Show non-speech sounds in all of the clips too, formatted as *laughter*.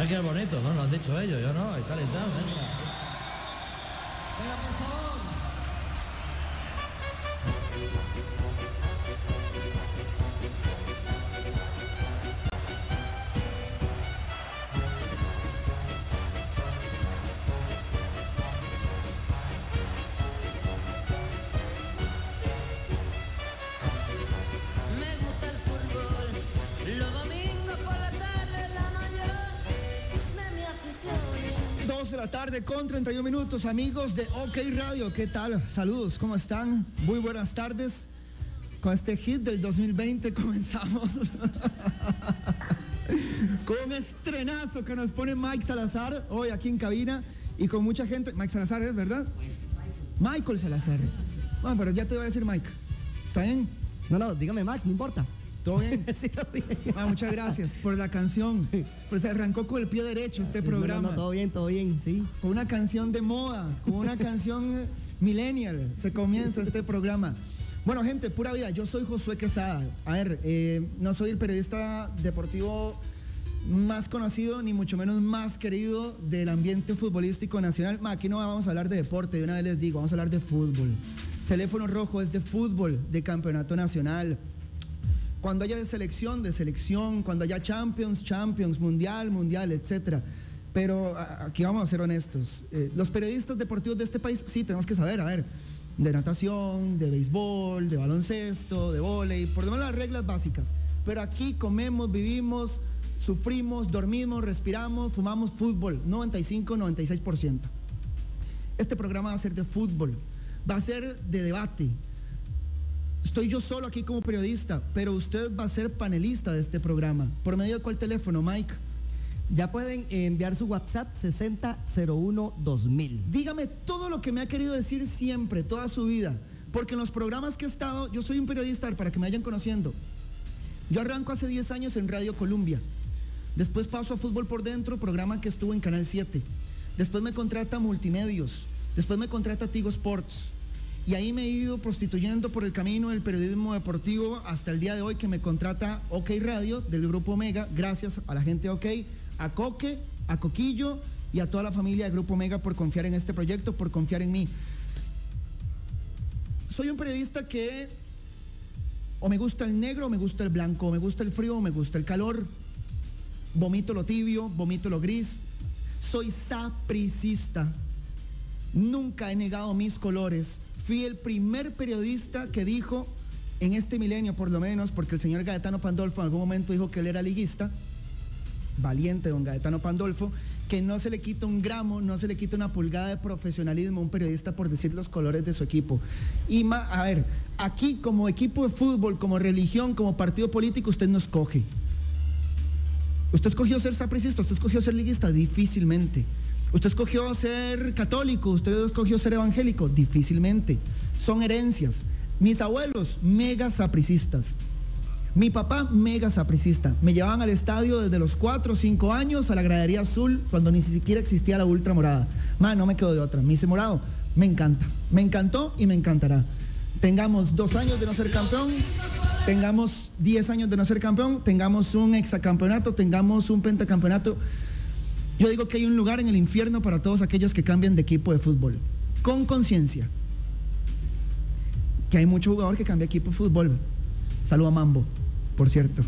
Es que es bonito, ¿no? Lo han dicho ellos, yo no. Venga, por favor. De la tarde con 31 minutos, amigos de OK Radio. ¿Qué tal? Saludos, ¿cómo están? Muy buenas tardes. Con este hit del 2020 comenzamos *laughs* con un estrenazo que nos pone Mike Salazar hoy aquí en cabina y con mucha gente. Mike Salazar es, ¿verdad? Michael Salazar. Bueno, pero ya te voy a decir Mike. ¿Está bien? No, no, dígame Max, no importa. ¿Todo bien? *laughs* Sí, todo bien. Ah, muchas gracias por la canción. Pues se arrancó con el pie derecho este no, programa. no, todo bien, todo bien, sí. Con una canción de moda, con una canción eh, millennial, se comienza este programa. Bueno, gente, pura vida, yo soy Josué Quesada. A ver, eh, no soy el periodista deportivo más conocido, ni mucho menos más querido del ambiente futbolístico nacional. Aquí no vamos a hablar de deporte, de una vez les digo, vamos a hablar de fútbol. Teléfono rojo es de fútbol, de campeonato nacional. Cuando haya de selección, de selección, cuando haya Champions, Champions, Mundial, Mundial, etcétera. Pero aquí vamos a ser honestos. Eh, los periodistas deportivos de este país sí tenemos que saber, a ver, de natación, de béisbol, de baloncesto, de vóley, por lo menos las reglas básicas. Pero aquí comemos, vivimos, sufrimos, dormimos, respiramos, fumamos fútbol, 95, 96%. Este programa va a ser de fútbol, va a ser de debate, Estoy yo solo aquí como periodista, pero usted va a ser panelista de este programa. ¿Por medio de cuál teléfono, Mike? Ya pueden enviar su WhatsApp 6001-2000. Dígame todo lo que me ha querido decir siempre, toda su vida. Porque en los programas que he estado, yo soy un periodista, para que me vayan conociendo. Yo arranco hace 10 años en Radio Colombia. Después paso a Fútbol por Dentro, programa que estuvo en Canal 7. Después me contrata Multimedios. Después me contrata Tigo Sports. Y ahí me he ido prostituyendo por el camino del periodismo deportivo hasta el día de hoy que me contrata OK Radio del Grupo Omega. Gracias a la gente de OK, a Coque, a Coquillo y a toda la familia del Grupo Omega por confiar en este proyecto, por confiar en mí. Soy un periodista que o me gusta el negro o me gusta el blanco, o me gusta el frío o me gusta el calor. Vomito lo tibio, vomito lo gris. Soy sapricista. Nunca he negado mis colores. Fui el primer periodista que dijo, en este milenio por lo menos, porque el señor Gaetano Pandolfo en algún momento dijo que él era liguista, valiente don Gaetano Pandolfo, que no se le quita un gramo, no se le quita una pulgada de profesionalismo a un periodista por decir los colores de su equipo. Y ma- a ver, aquí como equipo de fútbol, como religión, como partido político, usted no escoge. ¿Usted escogió ser sapricista? ¿Usted escogió ser liguista? Difícilmente. ¿Usted escogió ser católico? ¿Usted escogió ser evangélico? Difícilmente. Son herencias. Mis abuelos, mega sapricistas. Mi papá, mega sapricista. Me llevaban al estadio desde los 4 o 5 años a la gradería azul cuando ni siquiera existía la ultra morada. Man, no me quedo de otra. Me hice morado. Me encanta. Me encantó y me encantará. Tengamos dos años de no ser campeón, tengamos 10 años de no ser campeón, tengamos un hexacampeonato, tengamos un pentacampeonato. Yo digo que hay un lugar en el infierno para todos aquellos que cambian de equipo de fútbol. Con conciencia. Que hay mucho jugador que cambia equipo de fútbol. Saludo a Mambo, por cierto.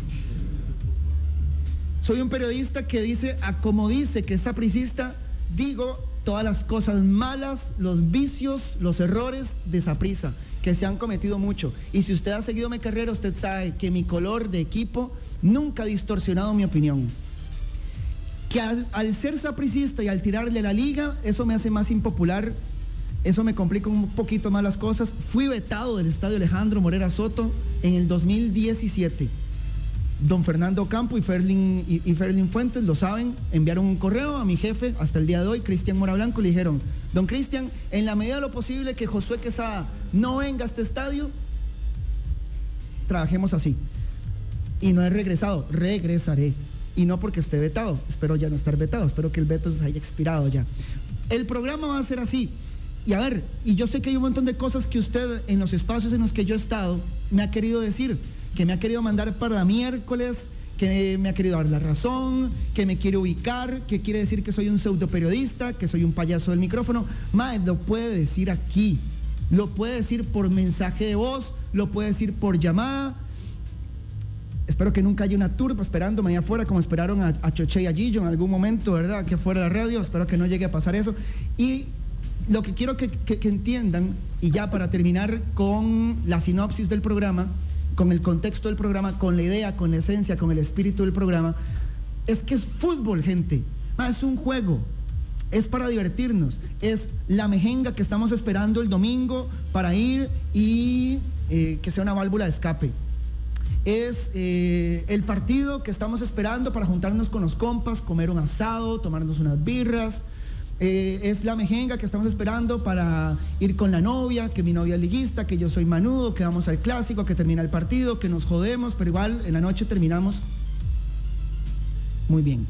Soy un periodista que dice, a como dice que es sapricista, digo todas las cosas malas, los vicios, los errores de Saprisa, que se han cometido mucho. Y si usted ha seguido mi carrera, usted sabe que mi color de equipo nunca ha distorsionado mi opinión. Que al, ser sapricista y al tirarle la liga, eso me hace más impopular, eso me complica un poquito más las cosas. Fui vetado del estadio Alejandro Morera Soto en el 2017. Don Fernando Campo y Ferlin, y, Ferlin Fuentes lo saben, enviaron un correo a mi jefe hasta el día de hoy, Cristian Mora Blanco, le dijeron, don Cristian, en la medida de lo posible que Josué Quesada no venga a este estadio, trabajemos así. Y no he regresado, regresaré. Y no porque esté vetado, espero ya no estar vetado, espero que el veto se haya expirado ya. El programa va a ser así. Y a ver, y yo sé que hay un montón de cosas que usted en los espacios en los que yo he estado me ha querido decir, que me ha querido mandar para miércoles, que me ha querido dar la razón, que me quiere ubicar, que quiere decir que soy un pseudo periodista, que soy un payaso del micrófono. Mae, lo puede decir aquí. Lo puede decir por mensaje de voz, lo puede decir por llamada. Espero que nunca haya una turba esperándome allá afuera como esperaron a, Choche y a Gillo en algún momento, ¿verdad? Que fuera la radio. Espero que no llegue a pasar eso. Y lo que quiero que entiendan, y ya para terminar con la sinopsis del programa, con el contexto del programa, con la idea, con la esencia, con el espíritu del programa, es que es fútbol, gente. Ah, es un juego. Es para divertirnos. Es la mejenga que estamos esperando el domingo para ir y eh, que sea una válvula de escape es eh, el partido que estamos esperando para juntarnos con los compas, comer un asado, tomarnos unas birras. Eh, es la mejenga que estamos esperando para ir con la novia, que mi novia es liguista, que yo soy manudo, que vamos al clásico, que termina el partido, que nos jodemos, pero igual en la noche terminamos muy bien.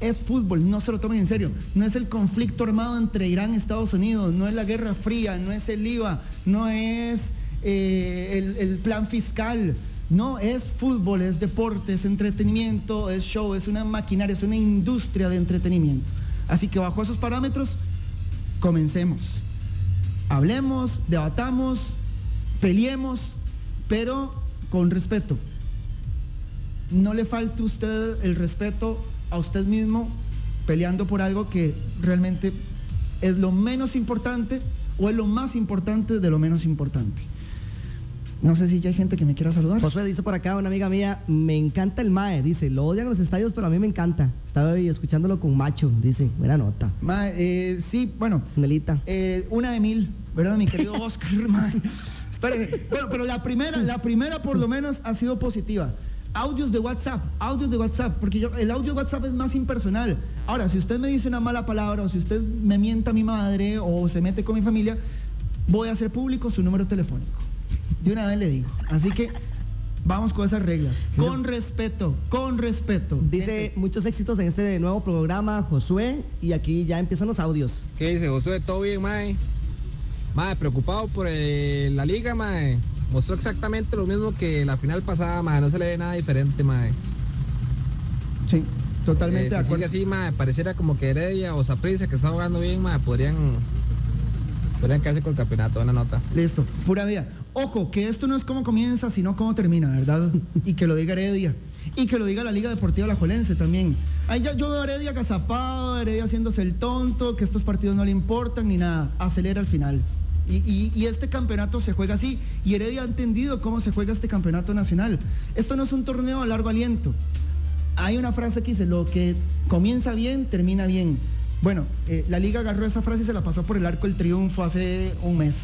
Es fútbol, no se lo tomen en serio. No es el conflicto armado entre Irán y Estados Unidos, no es la Guerra Fría, no es el IVA, no es eh, el, el plan fiscal. No, es fútbol, es deporte, es entretenimiento, es show, es una maquinaria, es una industria de entretenimiento. Así que bajo esos parámetros, comencemos. Hablemos, debatamos, peleemos, pero con respeto no le falte usted el respeto a usted mismo peleando por algo que realmente es lo menos importante o es lo más importante de lo menos importante. No sé si ya hay gente que me quiera saludar. Josué dice por acá, una amiga mía, me encanta el MAE, dice, lo odian los estadios, pero a mí me encanta. Estaba ahí escuchándolo con Macho, dice, buena nota. Ma, eh, sí, bueno, Nelita. eh, una de mil, ¿verdad, mi querido Oscar? *laughs* ma? Espere, bueno, pero la primera, la primera por lo menos ha sido positiva. Audios de WhatsApp, audios de WhatsApp, porque yo, el audio de WhatsApp es más impersonal. Ahora, si usted me dice una mala palabra o si usted me mienta a mi madre o se mete con mi familia, voy a hacer público su número telefónico. De una vez le digo. Así que vamos con esas reglas. Con respeto, con respeto. Dice Gente, muchos éxitos en este nuevo programa, Josué, y aquí ya empiezan los audios. ¿Qué dice Josué? ¿Todo bien, mae? Mae, preocupado por eh, la liga, mae. Mostró exactamente lo mismo que la final pasada, mae. No se le ve nada diferente, mae. sí, totalmente Eh, de acuerdo. así, mae, pareciera como que Heredia o Saprissa, que está jugando bien, mae, podrían, podrían quedarse con el campeonato. Buena nota. Listo, pura vida. Ojo, que esto no es cómo comienza, sino cómo termina, ¿verdad? *laughs* Y que lo diga Heredia. Y que lo diga la Liga Deportiva Alajuelense también. Ahí ya yo veo a Heredia agazapado, Heredia haciéndose el tonto, que estos partidos no le importan ni nada. Acelera al final. Y, y- y este campeonato se juega así. Y Heredia ha entendido cómo se juega este campeonato nacional. Esto no es un torneo a largo aliento. Hay una frase que dice, lo que comienza bien, termina bien. Bueno, eh, la liga agarró esa frase y se la pasó por el arco del triunfo hace un mes.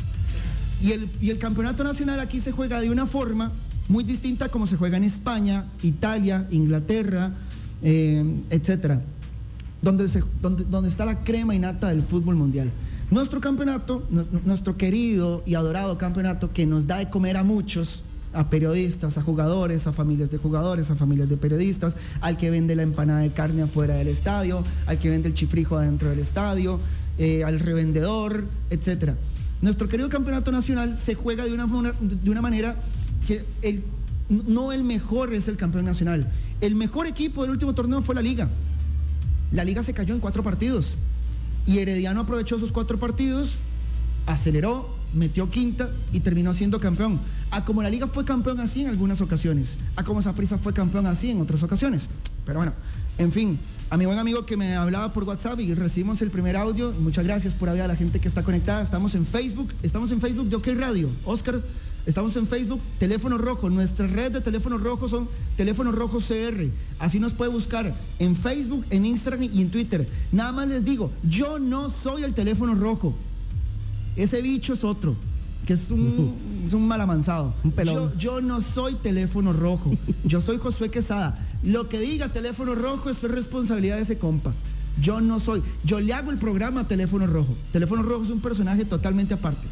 Y el, y campeonato nacional aquí se juega de una forma muy distinta como se juega en España, Italia, Inglaterra, eh, etcétera, donde, está la crema innata del fútbol mundial. Nuestro campeonato, nu- nu- nuestro querido y adorado campeonato que nos da de comer a muchos, a periodistas, a jugadores, a familias de jugadores, a familias de periodistas, al que vende la empanada de carne afuera del estadio, al que vende el chifrijo adentro del estadio, eh, al revendedor, etcétera. Nuestro querido campeonato nacional se juega de una, de una manera que no el mejor es el campeón nacional. El mejor equipo del último torneo fue la liga. La liga se cayó en cuatro partidos. Y Herediano aprovechó esos cuatro partidos, aceleró, metió quinta y terminó siendo campeón. A como la liga fue campeón así en algunas ocasiones. A como Saprissa fue campeón así en otras ocasiones. Pero bueno, en fin, a mi buen amigo que me hablaba por WhatsApp y recibimos el primer audio. Muchas gracias por hablar a la gente que está conectada. Estamos en Facebook, estamos en Facebook, Yo Radio. Oscar, estamos en Facebook, Teléfono Rojo. Nuestra red de Teléfono Rojo son Teléfono Rojo CR. Así nos puede buscar en Facebook, en Instagram y en Twitter. Nada más les digo, yo no soy el teléfono rojo. Ese bicho es otro, que es un, *laughs* es un malamanzado. Un pelón. Yo, yo no soy teléfono rojo. Yo soy Josué Quesada. Lo que diga teléfono rojo es responsabilidad de ese compa. Yo no soy. Yo le hago el programa a Teléfono Rojo. Teléfono Rojo es un personaje totalmente aparte.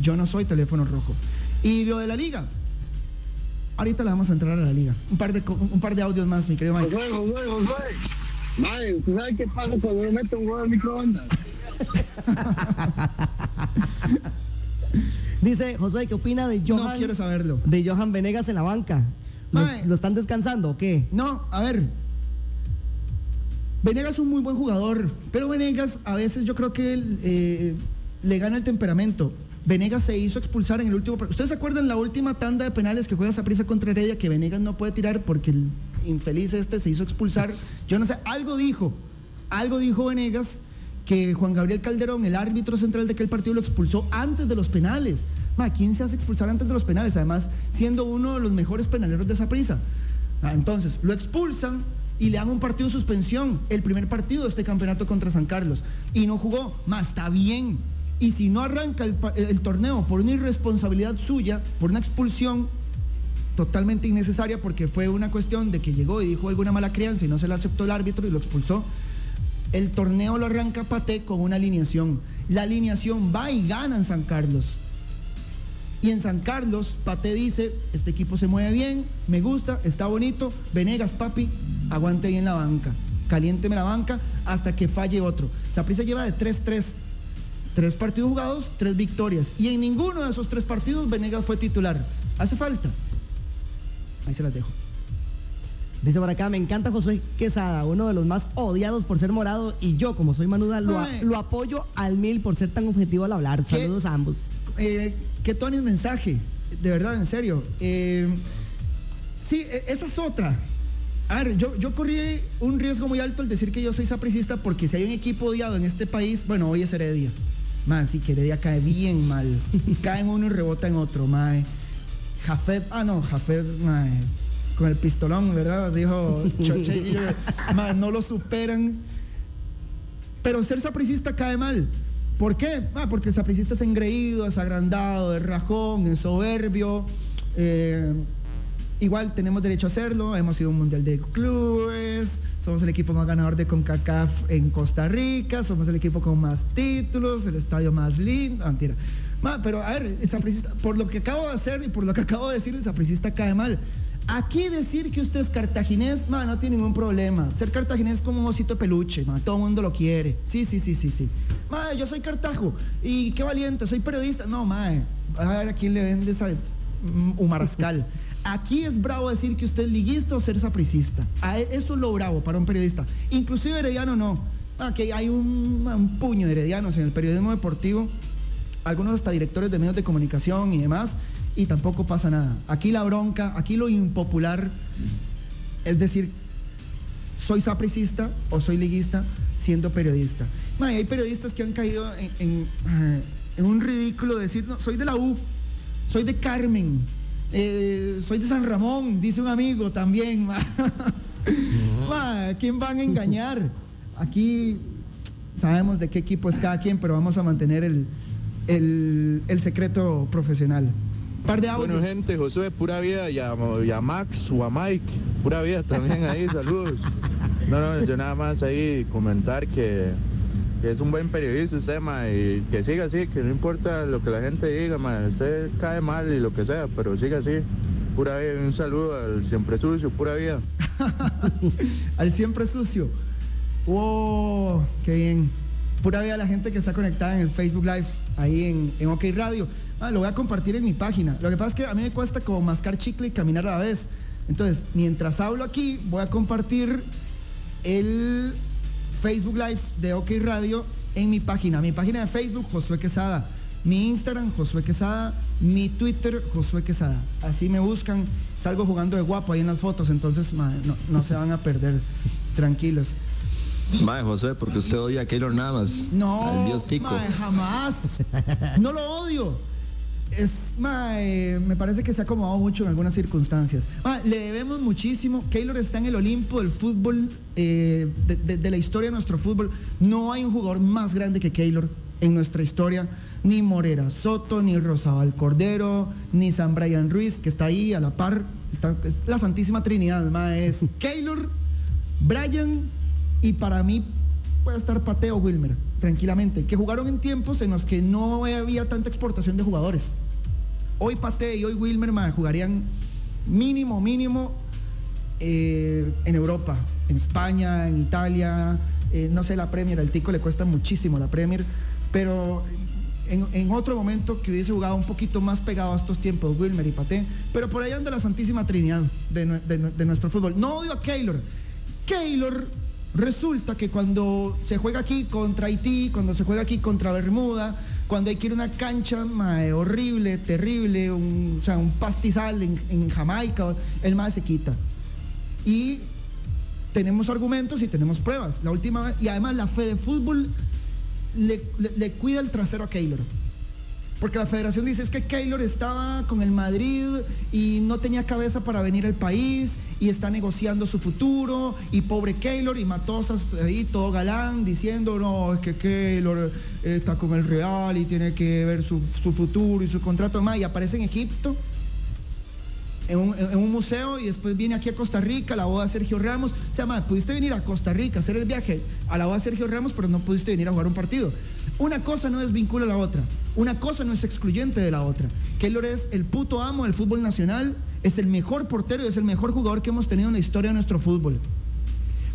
Yo no soy Teléfono Rojo. Y lo de la liga. Ahorita le vamos a entrar a la liga. Un par de, un par de audios más, mi querido Mike. Josué, Josué, Josué. Madre, ¿usted sabe qué pasa cuando uno mete un huevo al microondas? *laughs* Dice Josué, ¿qué opina de No Johan, quiero saberlo. de Johan Venegas en la banca? ¿Lo, lo están descansando o qué? No, a ver. Venegas es un muy buen jugador, pero Venegas a veces yo creo que eh, le gana el temperamento. Venegas se hizo expulsar en el último. ¿Ustedes se acuerdan la última tanda de penales que juega Saprissa contra Heredia que Venegas no puede tirar porque el infeliz este se hizo expulsar? Yo no sé, algo dijo, algo dijo Venegas que Juan Gabriel Calderón, el árbitro central de aquel partido, lo expulsó antes de los penales. Ma, ¿quién se hace expulsar antes de los penales? Además, siendo uno de los mejores penaleros de esa prisa. entonces, lo expulsan y le dan un partido de suspensión, el primer partido de este campeonato contra San Carlos. Y no jugó, más está bien. Y si no arranca el, el torneo por una irresponsabilidad suya, por una expulsión, totalmente innecesaria porque fue una cuestión de que llegó y dijo alguna mala crianza y no se la aceptó el árbitro y lo expulsó. El torneo lo arranca Paté con una alineación. La alineación va y gana en San Carlos. Y en San Carlos, Paté dice, este equipo se mueve bien, me gusta, está bonito, Venegas, papi, aguante ahí en la banca, caliénteme la banca hasta que falle otro. Saprissa lleva de 3-3, tres partidos jugados, tres victorias. Y en ninguno de esos tres partidos Venegas fue titular. ¿Hace falta? Ahí se las dejo. Dice por acá, me encanta Josué Quesada, uno de los más odiados por ser morado y yo, como soy manuda, lo, a- lo apoyo al mil por ser tan objetivo al hablar. ¿Qué? Saludos a ambos. Eh, ¿Qué Tony es mensaje? De verdad, en serio. Eh, sí, e- esa es otra. A ver, yo, yo corrí un riesgo muy alto al decir que yo soy sapricista porque si hay un equipo odiado en este país, bueno, hoy es Heredia. Man, sí que Heredia cae bien mal. *laughs* cae en uno y rebota en otro, mae. Jafet, ah no, Jafet, mae, con el pistolón, ¿verdad? Dijo Choche, mae, no lo superan. Pero ser sapricista cae mal. ¿Por qué? Ah, porque el sapricista es engreído, es agrandado, es rajón, es soberbio. eh, igual tenemos derecho a hacerlo. Hemos sido un mundial de clubes. Somos el equipo más ganador de CONCACAF en Costa Rica. Somos el equipo con más títulos, el estadio más lindo. Ah, mentira. Pero a ver, el por lo que acabo de hacer y por lo que acabo de decir, el sapricista cae mal. Aquí decir que usted es cartaginés, ma, no tiene ningún problema. Ser cartaginés es como un osito de peluche, todo el mundo lo quiere. Sí, sí, sí, sí, sí. Ma, yo soy cartajo y qué valiente, soy periodista. No, ma, a ver a quién le vende esa mm, humarascal. *laughs* Aquí es bravo decir que usted es liguista o ser sapricista. A- Eso es lo bravo para un periodista. Inclusive herediano no. Aquí hay un, un puño de heredianos en el periodismo deportivo algunos hasta directores de medios de comunicación y demás, y tampoco pasa nada. Aquí la bronca, aquí lo impopular es decir, soy sapricista o soy liguista siendo periodista. Ma, y hay periodistas que han caído en, en, en un ridículo de decir, no, soy de la U, soy de Carmen, eh, soy de San Ramón, dice un amigo también. Ma, Ma, ¿a quién van a engañar? Aquí sabemos de qué equipo es cada quien, pero vamos a mantener el, el, el secreto profesional. Par de audios. Bueno, gente, Josué, pura vida, y a, y a Max o a Mike, pura vida también ahí, saludos. No, no, yo nada más ahí comentar que, que es un buen periodista usted, ma, y que siga así, que no importa lo que la gente diga, ma, usted cae mal y lo que sea, pero siga así. Pura vida, un saludo al siempre sucio, pura vida. *laughs* Al siempre sucio. ¡Wow! ¡Qué bien! Pura vida a la gente que está conectada en el Facebook Live, ahí en, en OK Radio. Ah, lo voy a compartir en mi página. Lo que pasa es que a mí me cuesta como mascar chicle y caminar a la vez. Entonces, mientras hablo aquí, voy a compartir el Facebook Live de OK Radio en mi página. Mi página de Facebook, Josué Quesada. Mi Instagram, Josué Quesada. Mi Twitter, Josué Quesada. Así me buscan. Salgo jugando de guapo ahí en las fotos, entonces no, no se van a perder. Tranquilos. Mae, José, porque usted odia a Keylor Navas. No, dios Tico. mae, jamás. No lo odio. Es, mae, me parece que se ha acomodado mucho en algunas circunstancias. Le debemos muchísimo. Keylor está en el Olimpo del fútbol, eh, de, de- de la historia de nuestro fútbol. No hay un jugador más grande que Keylor en nuestra historia. Ni Morera Soto, ni Rosabal Cordero, ni San Brian Ruiz, que está ahí a la par. Está, es la Santísima Trinidad, mae. Es *laughs* Keylor, Brian y para mí puede estar Pateo Wilmer, tranquilamente, que jugaron en tiempos en los que no había tanta exportación de jugadores. Hoy Pate y hoy Wilmer ma, jugarían mínimo, mínimo eh, en Europa, en España, en Italia, eh, no sé la Premier, al Tico le cuesta muchísimo la Premier, pero en, otro momento que hubiese jugado un poquito más pegado a estos tiempos, Wilmer y Paté, pero por ahí anda la Santísima Trinidad de, de nuestro fútbol. No odio a Keylor. Keylor resulta que cuando se juega aquí contra Haití, cuando se juega aquí contra Bermuda, cuando hay que ir a una cancha mae, horrible, terrible, un, o sea, un pastizal en, Jamaica, el más se quita. Y tenemos argumentos y tenemos pruebas. La última y además la Fede Fútbol le, le- le cuida el trasero a Keylor. Porque la federación dice es que Keylor estaba con el Madrid y no tenía cabeza para venir al país y está negociando su futuro y pobre Keylor y Matosas ahí todo galán diciendo no, es que Keylor eh, está con el Real y tiene que ver su, su futuro y su contrato más y aparece en Egipto en un, museo y después viene aquí a Costa Rica la boda de Sergio Ramos. O sea, pudiste venir a Costa Rica hacer el viaje a la boda de Sergio Ramos, pero no pudiste venir a jugar un partido. Una cosa no desvincula a la otra. Una cosa no es excluyente de la otra. Keylor es el puto amo del fútbol nacional, es el mejor portero es el mejor jugador que hemos tenido en la historia de nuestro fútbol.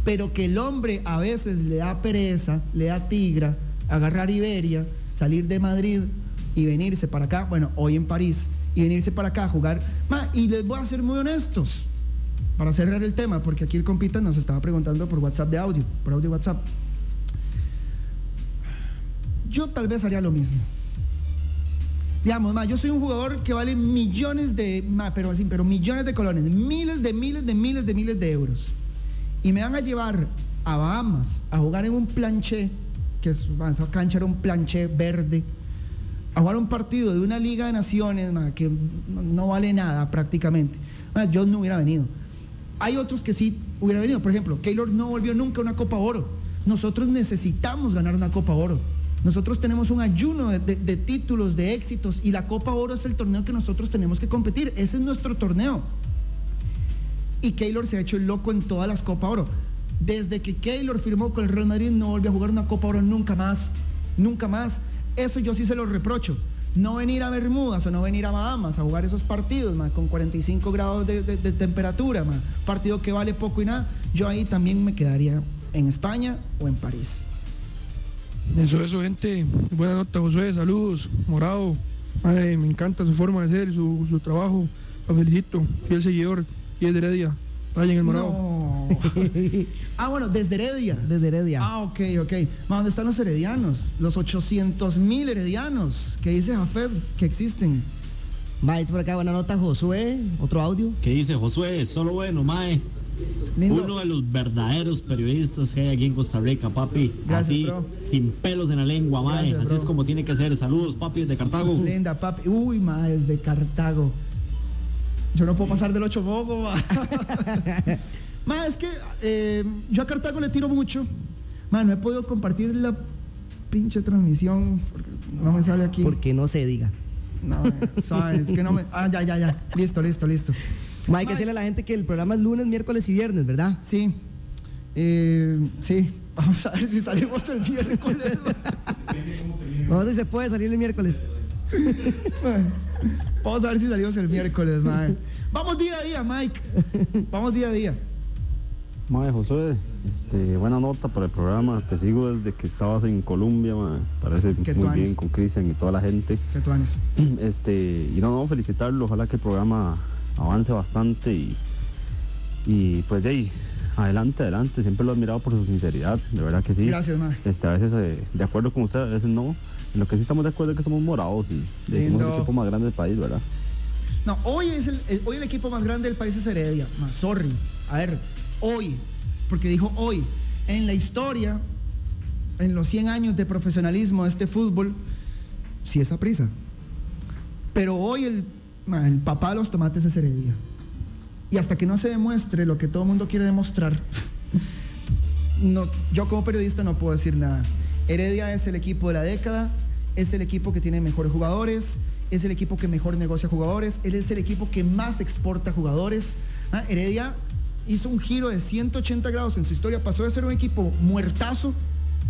Pero que el hombre a veces le da pereza, le da tigra, agarrar Iberia, salir de Madrid y venirse para acá, bueno, hoy en París, y venirse para acá a jugar. Y les voy a ser muy honestos para cerrar el tema, porque aquí el compita nos estaba preguntando por WhatsApp de audio, por audio WhatsApp. Yo tal vez haría lo mismo. Digamos, ma, yo soy un jugador que vale millones de, pero así, pero millones de colones, miles de miles de miles de miles de euros. Y me van a llevar a Bahamas a jugar en un planché, que es, esa cancha era un planché verde, a jugar un partido de una liga de naciones que no, vale nada prácticamente. Yo no hubiera venido. Hay otros que sí hubieran venido. Por ejemplo, Keylor no volvió nunca a una Copa Oro. Nosotros necesitamos ganar una Copa Oro. Nosotros tenemos un ayuno de, títulos, de éxitos, y la Copa Oro es el torneo que nosotros tenemos que competir. Ese es nuestro torneo. Y Keylor se ha hecho el loco en todas las Copa Oro. Desde que Keylor firmó con el Real Madrid no volvió a jugar una Copa Oro nunca más. Nunca más. Eso yo sí se lo reprocho. No venir a Bermudas o no venir a Bahamas a jugar esos partidos, con 45 grados de, temperatura, partido que vale poco y nada. Yo ahí también me quedaría en España o en París. Eso, eso, gente. Buena nota, Josué. Saludos. Morado. Madre, me encanta su forma de ser, su, su trabajo. Lo felicito. Fiel seguidor. Y es de Heredia. Brian el Morado. No. *laughs* ah, bueno, desde Heredia. Desde Heredia. Ah, ok, ok. Ma, ¿Dónde están los heredianos? Los 800 mil heredianos que dice Jafet que existen. Va, dice por acá, buena nota, Josué. Otro audio. ¿Qué dice Josué? Solo bueno, Mae. Lindo. Uno de los verdaderos periodistas que hay aquí en Costa Rica, papi. Gracias, Así, bro. sin pelos en la lengua, Mae. Gracias, Así bro. es como tiene que ser. Saludos, papi, de Cartago. Linda, papi. Uy, ma, desde Cartago. Yo no puedo pasar del 8 bogo, ma. *laughs* Ma, es que eh, yo a Cartago le tiro mucho. Ma, no he podido compartir la pinche transmisión. porque no me sale aquí. Porque no se diga. No, eh, suave, es que no me. Ah, ya, ya, ya. Listo, listo, listo. Ma, hay que decirle a la gente que el programa es lunes, miércoles y viernes, ¿verdad? Sí. Eh, sí. *laughs* Vamos a ver si salimos el miércoles. *laughs* Vamos a ver si se puede salir el miércoles. *laughs* Vamos a ver si salimos el miércoles, mae. Vamos día a día, Mike. Vamos día a día. Mae, Josué, este, buena nota para el programa. Te sigo desde que estabas en Colombia, mae. Parece muy bien con Cristian y toda la gente. ¿Qué tú haces? *clears throat* Este, y no, no, felicitarlo. Ojalá que el programa avance bastante y, y pues de ahí, adelante, adelante. Siempre lo he admirado por su sinceridad, de verdad que sí. Gracias, mae. Este, a veces eh, de acuerdo con usted, a veces no. En lo que sí estamos de acuerdo es que somos morados y decimos el equipo más grande del país, ¿verdad? No, hoy es el, el- hoy el equipo más grande del país es Heredia. Ma, sorry. A ver, hoy, porque dijo hoy, en la historia, en los 100 años de profesionalismo de este fútbol, sí es prisa. Pero hoy el, el papá de los tomates es Heredia. Y hasta que no se demuestre lo que todo el mundo quiere demostrar, *laughs* no, yo como periodista no puedo decir nada. Heredia es el equipo de la década, es el equipo que tiene mejores jugadores, es el equipo que mejor negocia jugadores, él es el equipo que más exporta jugadores. Ah, Heredia hizo un giro de 180 grados en su historia, pasó de ser un equipo muertazo,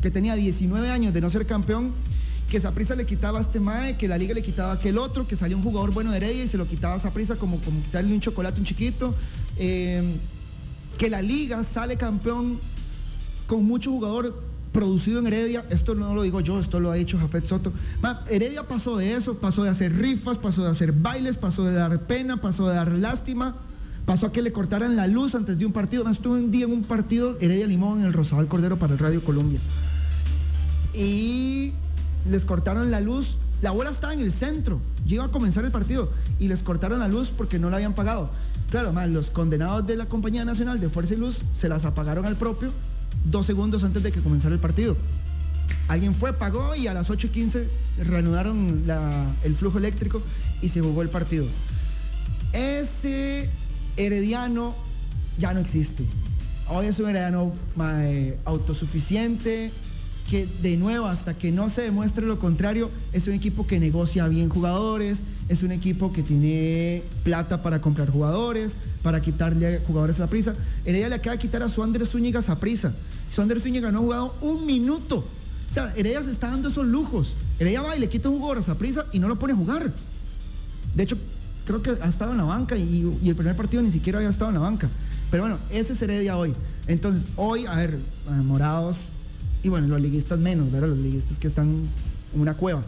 que tenía 19 años de no ser campeón, que Saprisa le quitaba a este Mae, que la liga le quitaba a aquel otro, que salió un jugador bueno de Heredia y se lo quitaba a Saprisa como, como quitarle un chocolate un chiquito, eh, que la liga sale campeón con mucho jugador producido en Heredia, esto no lo digo yo, esto lo ha dicho Jafet Soto. Ma, Heredia pasó de eso, pasó de hacer rifas, pasó de hacer bailes, pasó de dar pena, pasó de dar lástima, pasó a que le cortaran la luz antes de un partido. Ma, estuve un día en un partido Heredia Limón en el Rosabal Cordero para el Radio Colombia. Y les cortaron la luz. La bola estaba en el centro. Ya iba a comenzar el partido y les cortaron la luz porque no la habían pagado. Claro, ma, los condenados de la Compañía Nacional de Fuerza y Luz se las apagaron al propio dos segundos antes de que comenzara el partido. Alguien fue, pagó y a las 8 y 15 reanudaron el flujo eléctrico y se jugó el partido. Ese herediano ya no existe. Hoy es un herediano mae, autosuficiente, que de nuevo, hasta que no se demuestre lo contrario, es un equipo que negocia bien jugadores, es un equipo que tiene plata para comprar jugadores, para quitarle jugadores a prisa. Heredia le acaba de quitar a su Andrés Zúñiga a prisa. Su Andrés Zúñiga no ha jugado un minuto. O sea, Heredia se está dando esos lujos. Heredia va y le quita un jugador a prisa y no lo pone a jugar. De hecho, creo que ha estado en la banca y, y el primer partido ni siquiera había estado en la banca. Pero bueno, ese es Heredia hoy. Entonces, hoy, a ver, eh, morados y bueno, los liguistas menos, ¿verdad? Los liguistas que están en una cueva.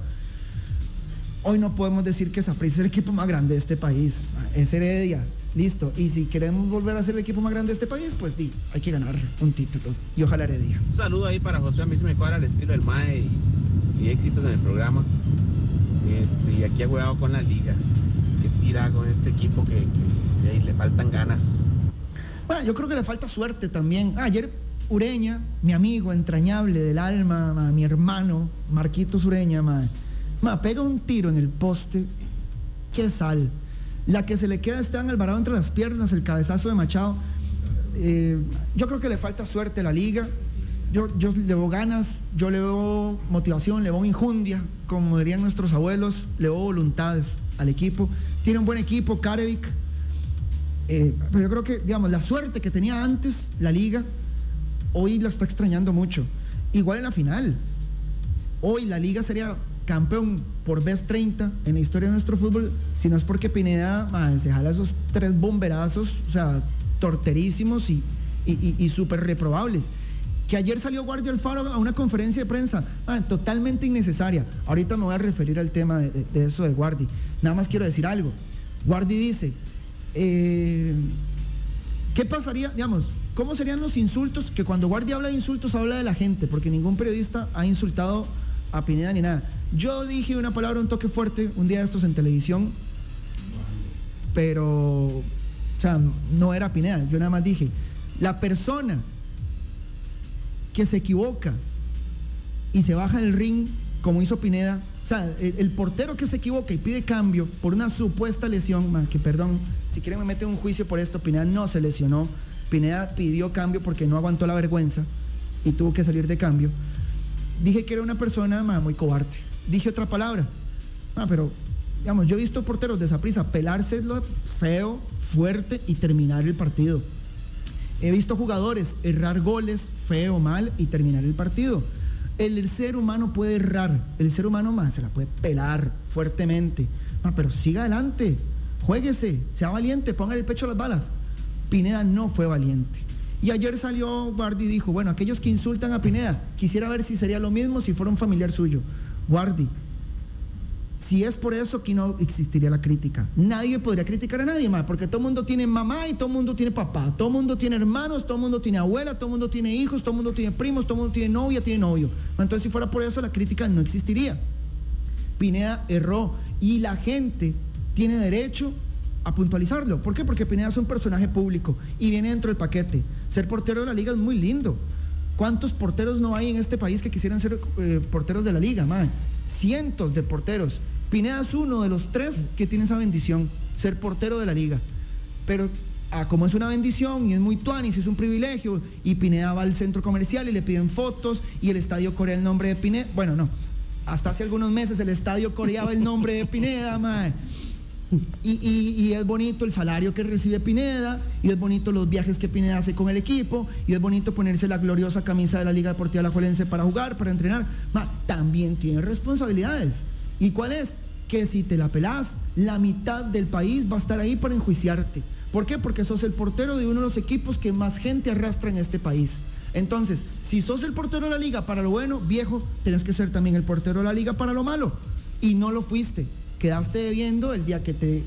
Hoy no podemos decir que Saprissa es el equipo más grande de este país. Es Heredia, listo. Y si queremos volver a ser el equipo más grande de este país, pues di, hay que ganar un título. Y ojalá Heredia. Un saludo ahí para José, a mí se me cuadra el estilo del MAE y, y éxitos en el programa. Este, y aquí ha jugado con la liga. Que tira con este equipo que, que- que ahí le faltan ganas. Bueno, yo creo que le falta suerte también. Ah, ayer Ureña, mi amigo entrañable del alma, ma, mi hermano, Marquitos Ureña, ma, ma, pega un tiro en el poste. Qué sal. La que se le queda a Esteban Alvarado entre las piernas, el cabezazo de Machado. Eh, yo creo que le falta suerte a la liga. Yo, yo le veo ganas, yo le veo motivación, le veo injundia, como dirían nuestros abuelos, le veo voluntades al equipo. Tiene un buen equipo, Karevic. Eh, pero yo creo que, digamos, la suerte que tenía antes la liga, hoy la está extrañando mucho. Igual en la final. Hoy la liga sería campeón por vez 30 en la historia de nuestro fútbol, si no es porque Pineda se jala esos tres bomberazos, o sea, torterísimos y, y, súper reprobables. Que ayer salió Guardia Alfaro a una conferencia de prensa, totalmente innecesaria. Ahorita me voy a referir al tema de eso de Guardi. Nada más quiero decir algo. Guardi dice, eh, ¿qué pasaría, digamos, cómo serían los insultos? Que cuando Guardia habla de insultos habla de la gente, porque ningún periodista ha insultado a Pineda ni nada. Yo dije una palabra, un toque fuerte, un día de estos en televisión, pero, o sea, no era Pineda, yo nada más dije, la persona que se equivoca y se baja del ring, como hizo Pineda, o sea, el, portero que se equivoca y pide cambio por una supuesta lesión, ma, que perdón, si quieren me meten un juicio por esto, Pineda no se lesionó, Pineda pidió cambio porque no aguantó la vergüenza y tuvo que salir de cambio. Dije que era una persona muy cobarde. Dije otra palabra. Ah, pero, digamos, yo he visto porteros de esa prisa pelárselo feo, fuerte y terminar el partido. He visto jugadores errar goles feo, mal y terminar el partido. El ser humano puede errar, el ser humano más se la puede pelar fuertemente. Pero siga adelante, juéguese, sea valiente, ponga el pecho a las balas. Pineda no fue valiente. Y ayer salió Guardi y dijo, bueno, aquellos que insultan a Pineda, quisiera ver si sería lo mismo si fuera un familiar suyo. Guardi, si es por eso que no existiría la crítica. Nadie podría criticar a nadie más, porque todo el mundo tiene mamá y todo el mundo tiene papá, todo el mundo tiene hermanos, todo el mundo tiene abuela, todo el mundo tiene hijos, todo el mundo tiene primos, todo el mundo tiene novia, tiene novio. Entonces, si fuera por eso, la crítica no existiría. Pineda erró y la gente tiene derecho a puntualizarlo. ¿Por qué? Porque Pineda es un personaje público y viene dentro del paquete. Ser portero de la liga es muy lindo. ¿Cuántos porteros no hay en este país que quisieran ser eh, porteros de la liga, man? Cientos de porteros. Pineda es uno de los tres que tiene esa bendición, ser portero de la liga. Pero ah, como es una bendición y es muy tuanis, es un privilegio, y Pineda va al centro comercial y le piden fotos y el estadio corea el nombre de Pineda. Bueno, no. Hasta hace algunos meses el estadio coreaba el nombre de Pineda, man. Y, es bonito el salario que recibe Pineda, y es bonito los viajes que Pineda hace con el equipo, y es bonito ponerse la gloriosa camisa de la Liga Deportiva Alajuelense para jugar, para entrenar. También tiene responsabilidades. ¿Y cuál es? Que si te la pelás, la mitad del país va a estar ahí para enjuiciarte. ¿Por qué? Porque sos el portero de uno de los equipos que más gente arrastra en este país. Entonces, si sos el portero de la liga para lo bueno, viejo, tenés que ser también el portero de la liga para lo malo. Y no lo fuiste. Quedaste debiendo el día que te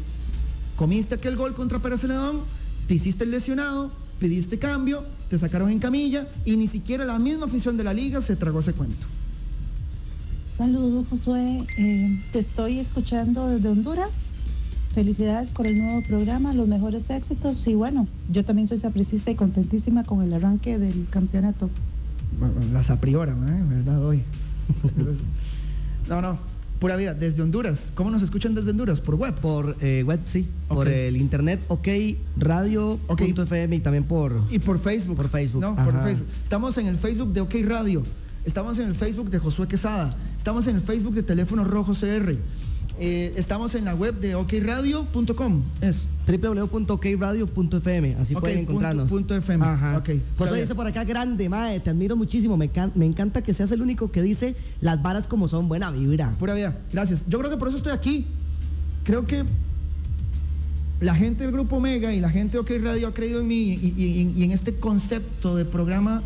comiste aquel gol contra Pérez Celedón, te hiciste el lesionado, pediste cambio, te sacaron en camilla y ni siquiera la misma afición de la liga se tragó ese cuento. Saludos, Josué. Eh, te estoy escuchando desde Honduras. Felicidades por el nuevo programa, los mejores éxitos. Y bueno, yo también soy sapricista y contentísima con el arranque del campeonato. Las a priori, ¿eh? ¿verdad? Hoy. *laughs* no, no. Pura vida, desde Honduras. ¿Cómo nos escuchan desde Honduras? ¿Por web? Por eh, web, sí. Por el internet, ok, radio.fm y también por... Y por Facebook. Por Facebook. No, por. Facebook. Estamos en el Facebook de OK Radio. Estamos en el Facebook de Josué Quesada. Estamos en el Facebook de Teléfono Rojo CR. Eh, estamos en la web de okradio.com. Es www.okradio.fm, así Ok, pueden punto- encontrarnos. punto FM. Ajá. Ok, José dice por acá, grande, mae, te admiro muchísimo. Me, can- me encanta que seas el único que dice las varas como son, buena vibra. Pura vida. Gracias. Yo creo que por eso estoy aquí. Creo que la gente del Grupo Omega y la gente de OK Radio ha creído en mí y, y- y en este concepto de programa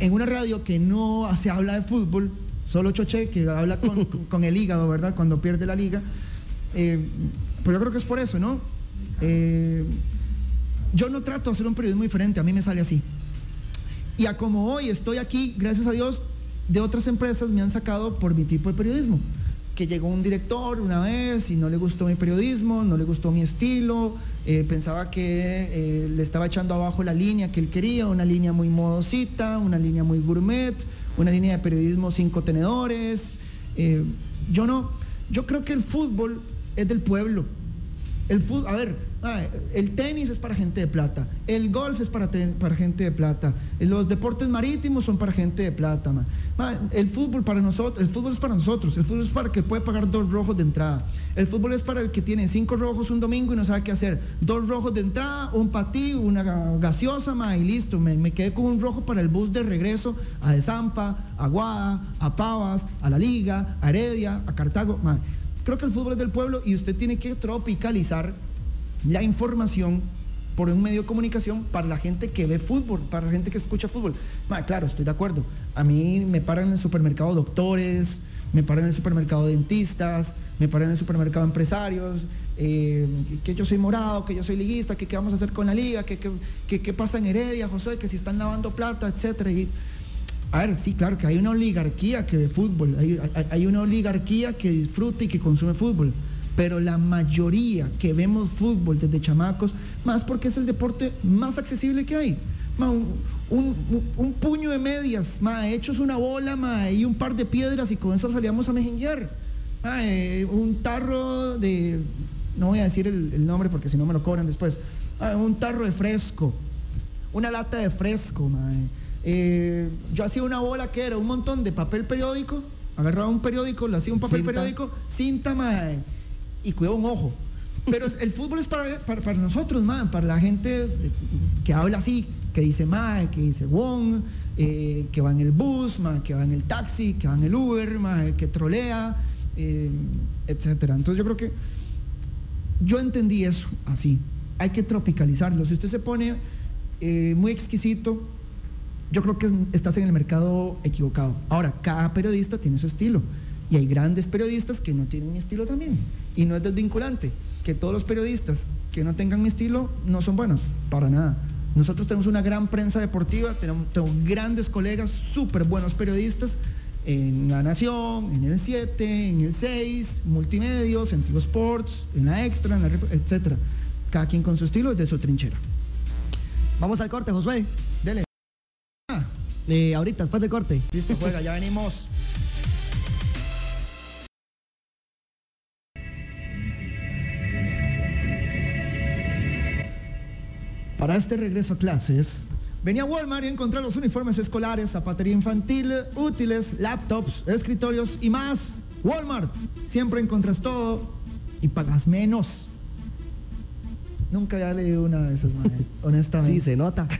en una radio que no se habla de fútbol, solo Choche, que habla con, *laughs* con el hígado, ¿verdad? Cuando pierde la liga. Eh, pues yo creo que es por eso, ¿no? Eh, yo no trato de hacer un periodismo diferente, a mí me sale así. Y a como hoy estoy aquí, gracias a Dios, de otras empresas me han sacado por mi tipo de periodismo. Que llegó un director una vez y no le gustó mi periodismo, no le gustó mi estilo, eh, pensaba que eh, le estaba echando abajo la línea que él quería, una línea muy modosita, una línea muy gourmet, una línea de periodismo cinco tenedores. Eh, yo no, yo creo que el fútbol es del pueblo. El fútbol, a ver, el tenis es para gente de plata, el golf es para, para gente de plata, los deportes marítimos son para gente de plata, el fútbol para nosotros, el fútbol es para nosotros, el fútbol es para el que puede pagar dos rojos de entrada, el fútbol es para el que tiene cinco rojos un domingo y no sabe qué hacer, dos rojos de entrada, un patí, una ga- gaseosa, ma, y listo, me, quedé con un rojo para el bus de regreso a Desampa, a Guada, a Pavas, a La Liga, a Heredia, a Cartago. Creo que el fútbol es del pueblo y usted tiene que tropicalizar la información por un medio de comunicación para la gente que ve fútbol, para la gente que escucha fútbol. Claro, estoy de acuerdo. A mí me paran en el supermercado doctores, me paran en el supermercado dentistas, me paran en el supermercado empresarios, eh, que yo soy morado, que yo soy liguista, que qué vamos a hacer con la liga, que qué pasa en Heredia, José, que si están lavando plata, etcétera. Y, a ver, sí, claro que hay una oligarquía que ve fútbol, hay, hay- hay una oligarquía que disfruta y que consume fútbol, pero la mayoría que vemos fútbol desde chamacos, más porque es el deporte más accesible que hay. Ma, un, un- un puño de medias, ma, hechos una bola ma, y un par de piedras y con eso salíamos a mejenguear. Eh, un tarro de, no voy a decir el, el nombre porque si no me lo cobran después, Ah, un tarro de fresco, una lata de fresco, mae. Eh, yo hacía una bola que era un montón de papel periódico, agarraba un periódico, lo hacía un papel Cinta. periódico, cinta, mae, y cuidaba un ojo. Pero el fútbol es para, nosotros, mae, para la gente que habla así, que dice mae, que dice Wong, eh, que va en el bus, que va en el taxi, que va en el Uber, que trolea, eh, etcétera. Entonces yo creo que yo entendí eso así. Hay que tropicalizarlo. Si usted se pone eh, muy exquisito, yo creo que es- estás en el mercado equivocado. Ahora, cada periodista tiene su estilo. Y hay grandes periodistas que no tienen mi estilo también. Y no es desvinculante. Que todos los periodistas que no tengan mi estilo no son buenos. Para nada. Nosotros tenemos una gran prensa deportiva, tenemos, tengo grandes colegas, súper buenos periodistas en La Nación, en el 7, en el 6, Multimedios, en Tigo Sports, en la Extra, en la etcétera. Cada quien con su estilo desde su trinchera. Vamos al corte, Josué. Dele. Eh, ahorita, después del corte. Listo, juega, ya venimos. Para este regreso a clases, venía a Walmart y encontré los uniformes escolares, zapatería infantil, útiles, laptops, escritorios y más. Walmart, siempre encuentras todo y pagas menos. Nunca había leído una de esas, mae, *laughs* honestamente. Sí, se nota. *laughs*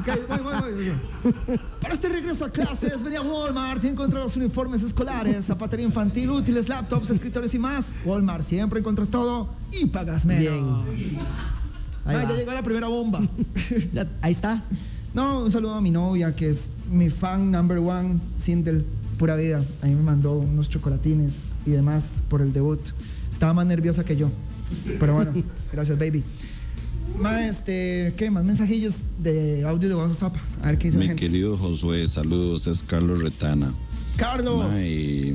Ok, voy, voy, voy, voy. Para este regreso a clases, venía a Walmart y encontré los uniformes escolares, zapatería infantil, útiles, laptops, escritorios y más. Walmart, siempre encuentras todo y pagas menos. Ahí Ah, va. ya llegó la primera bomba. *laughs* Ya, ahí está. No, un saludo a mi novia, que es mi fan number one, Sindel, pura vida. A mí me mandó unos chocolatines y demás por el debut. Estaba más nerviosa que yo. Pero bueno, *laughs* gracias, baby. Más, este, ¿qué? Más mensajillos de audio de WhatsApp. A ver qué dice la Mi gente. querido Josué, saludos, es Carlos Retana. Carlos. Mae,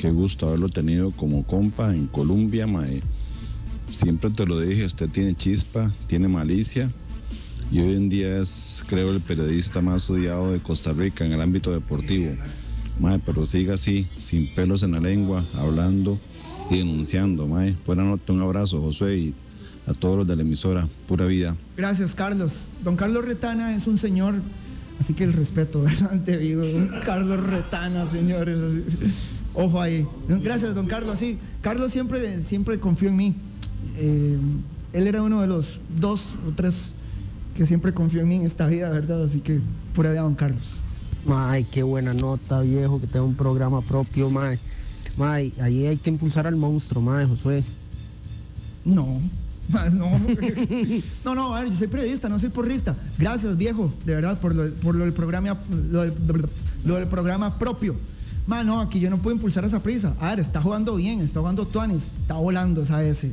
qué gusto haberlo tenido como compa en Colombia, mae. Siempre te lo dije, usted tiene chispa, tiene malicia y hoy en día es, creo, el periodista más odiado de Costa Rica en el ámbito deportivo. Mae, pero siga así, sin pelos en la lengua, hablando y denunciando, mae. Buena nota, un abrazo, Josué, y a todos los de la emisora, pura vida. Gracias, Carlos. Don Carlos Retana es un señor, así que el respeto, *laughs* ¿verdad? Debido. Don Carlos Retana, señores. Ojo ahí. Gracias, don Carlos. Sí, Carlos siempre, siempre confió en mí. Eh, él era uno de los dos o tres que siempre confió en mí en esta vida, ¿verdad? Así que pura vida, don Carlos. Ay, qué buena nota, viejo, que tenga un programa propio, mae. Mae, ahí hay que impulsar al monstruo, mae, Josué. No, *laughs* más no. *laughs* No, no, a ver, yo soy periodista, no soy porrista. Gracias, viejo, de verdad, por lo, por lo del programa, lo del, lo del programa propio. Man, no, aquí yo no puedo impulsar esa prisa. A ver, está jugando bien, está jugando Tuanis, está volando esa S.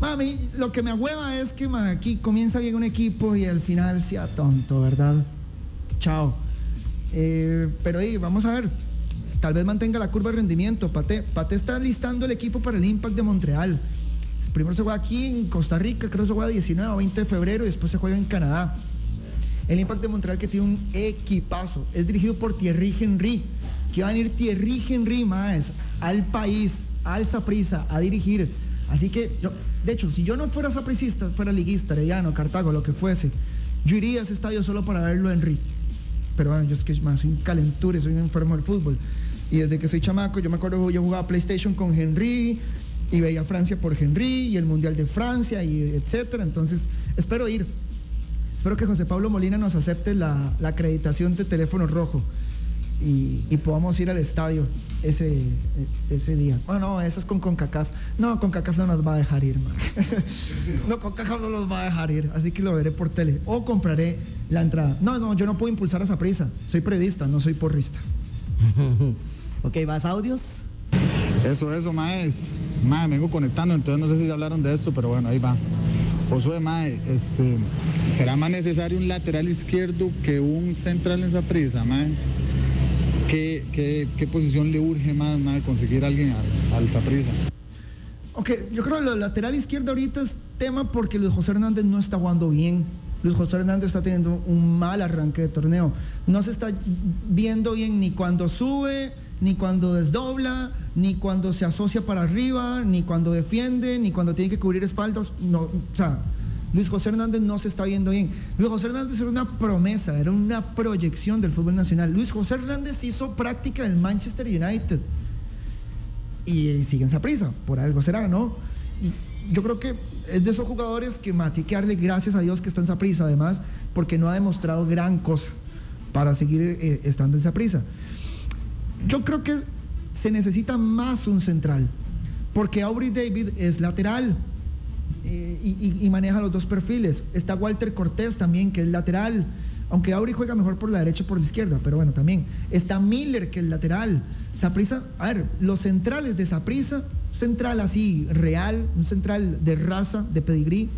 Mami, lo que me ahueva es que aquí comienza bien un equipo y al final sea tonto, ¿verdad? Chao. Eh, pero vamos a ver. Tal vez mantenga la curva de rendimiento. Pate, Pate está listando el equipo para el Impact de Montreal. Primero se juega aquí en Costa Rica, creo que se juega 19 o 20 de febrero y después se juega en Canadá. El Impact de Montreal que tiene un equipazo. Es dirigido por Thierry Henry. Que va a venir Thierry Henry más al país, al Saprissa, a dirigir. Así que, yo, de hecho, si yo no fuera sapricista, fuera liguista, Arellano, Cartago, lo que fuese, yo iría a ese estadio solo para verlo a Henry. Pero bueno, yo es que más soy un calenture, soy un enfermo del fútbol. Y desde que soy chamaco, yo me acuerdo yo jugaba PlayStation con Henry y veía Francia por Henry y el Mundial de Francia y etcétera. Entonces, espero ir. Espero que José Pablo Molina nos acepte la, la acreditación de teléfono rojo y, y podamos ir al estadio ese, ese día. Bueno, no, esa es con CONCACAF. No, CONCACAF no nos va a dejar ir, man. *laughs* No, CONCACAF no nos va a dejar ir, así que lo veré por tele. O compraré la entrada. No, no, yo no puedo impulsar a esa prisa. Soy periodista, no soy porrista. *laughs* ok, ¿más audios? Eso, eso, maes. Mae, me vengo conectando, entonces no sé si ya hablaron de esto, pero bueno, ahí va. Josué, mae, este, ¿será más necesario un lateral izquierdo que un central en esa prisa, mae? ¿Qué, posición le urge más, mae, conseguir a alguien al, Saprissa? Ok, yo creo que el lateral izquierdo ahorita es tema porque Luis José Hernández no está jugando bien. Luis José Hernández está teniendo un mal arranque de torneo. No se está viendo bien ni cuando sube, ni cuando desdobla, ni cuando se asocia para arriba, ni cuando defiende, ni cuando tiene que cubrir espaldas. No, o sea, Luis José Hernández no se está viendo bien. Luis José Hernández era una promesa, era una proyección del fútbol nacional. Luis José Hernández hizo práctica en Manchester United. Y siguen esa prisa, por algo será, ¿no? Y yo creo que es de esos jugadores que Mati que darle gracias a Dios que está en esa prisa, además, porque no ha demostrado gran cosa para seguir eh, estando en esa prisa. Yo creo que se necesita más un central, porque Aubrey David es lateral eh, y, maneja los dos perfiles. Está Walter Cortés también, que es lateral, aunque Aubrey juega mejor por la derecha y por la izquierda, pero bueno, también. Está Miller, que es lateral. Saprisa, a ver, los centrales de Saprisa, central así, real, un central de raza, de pedigrí,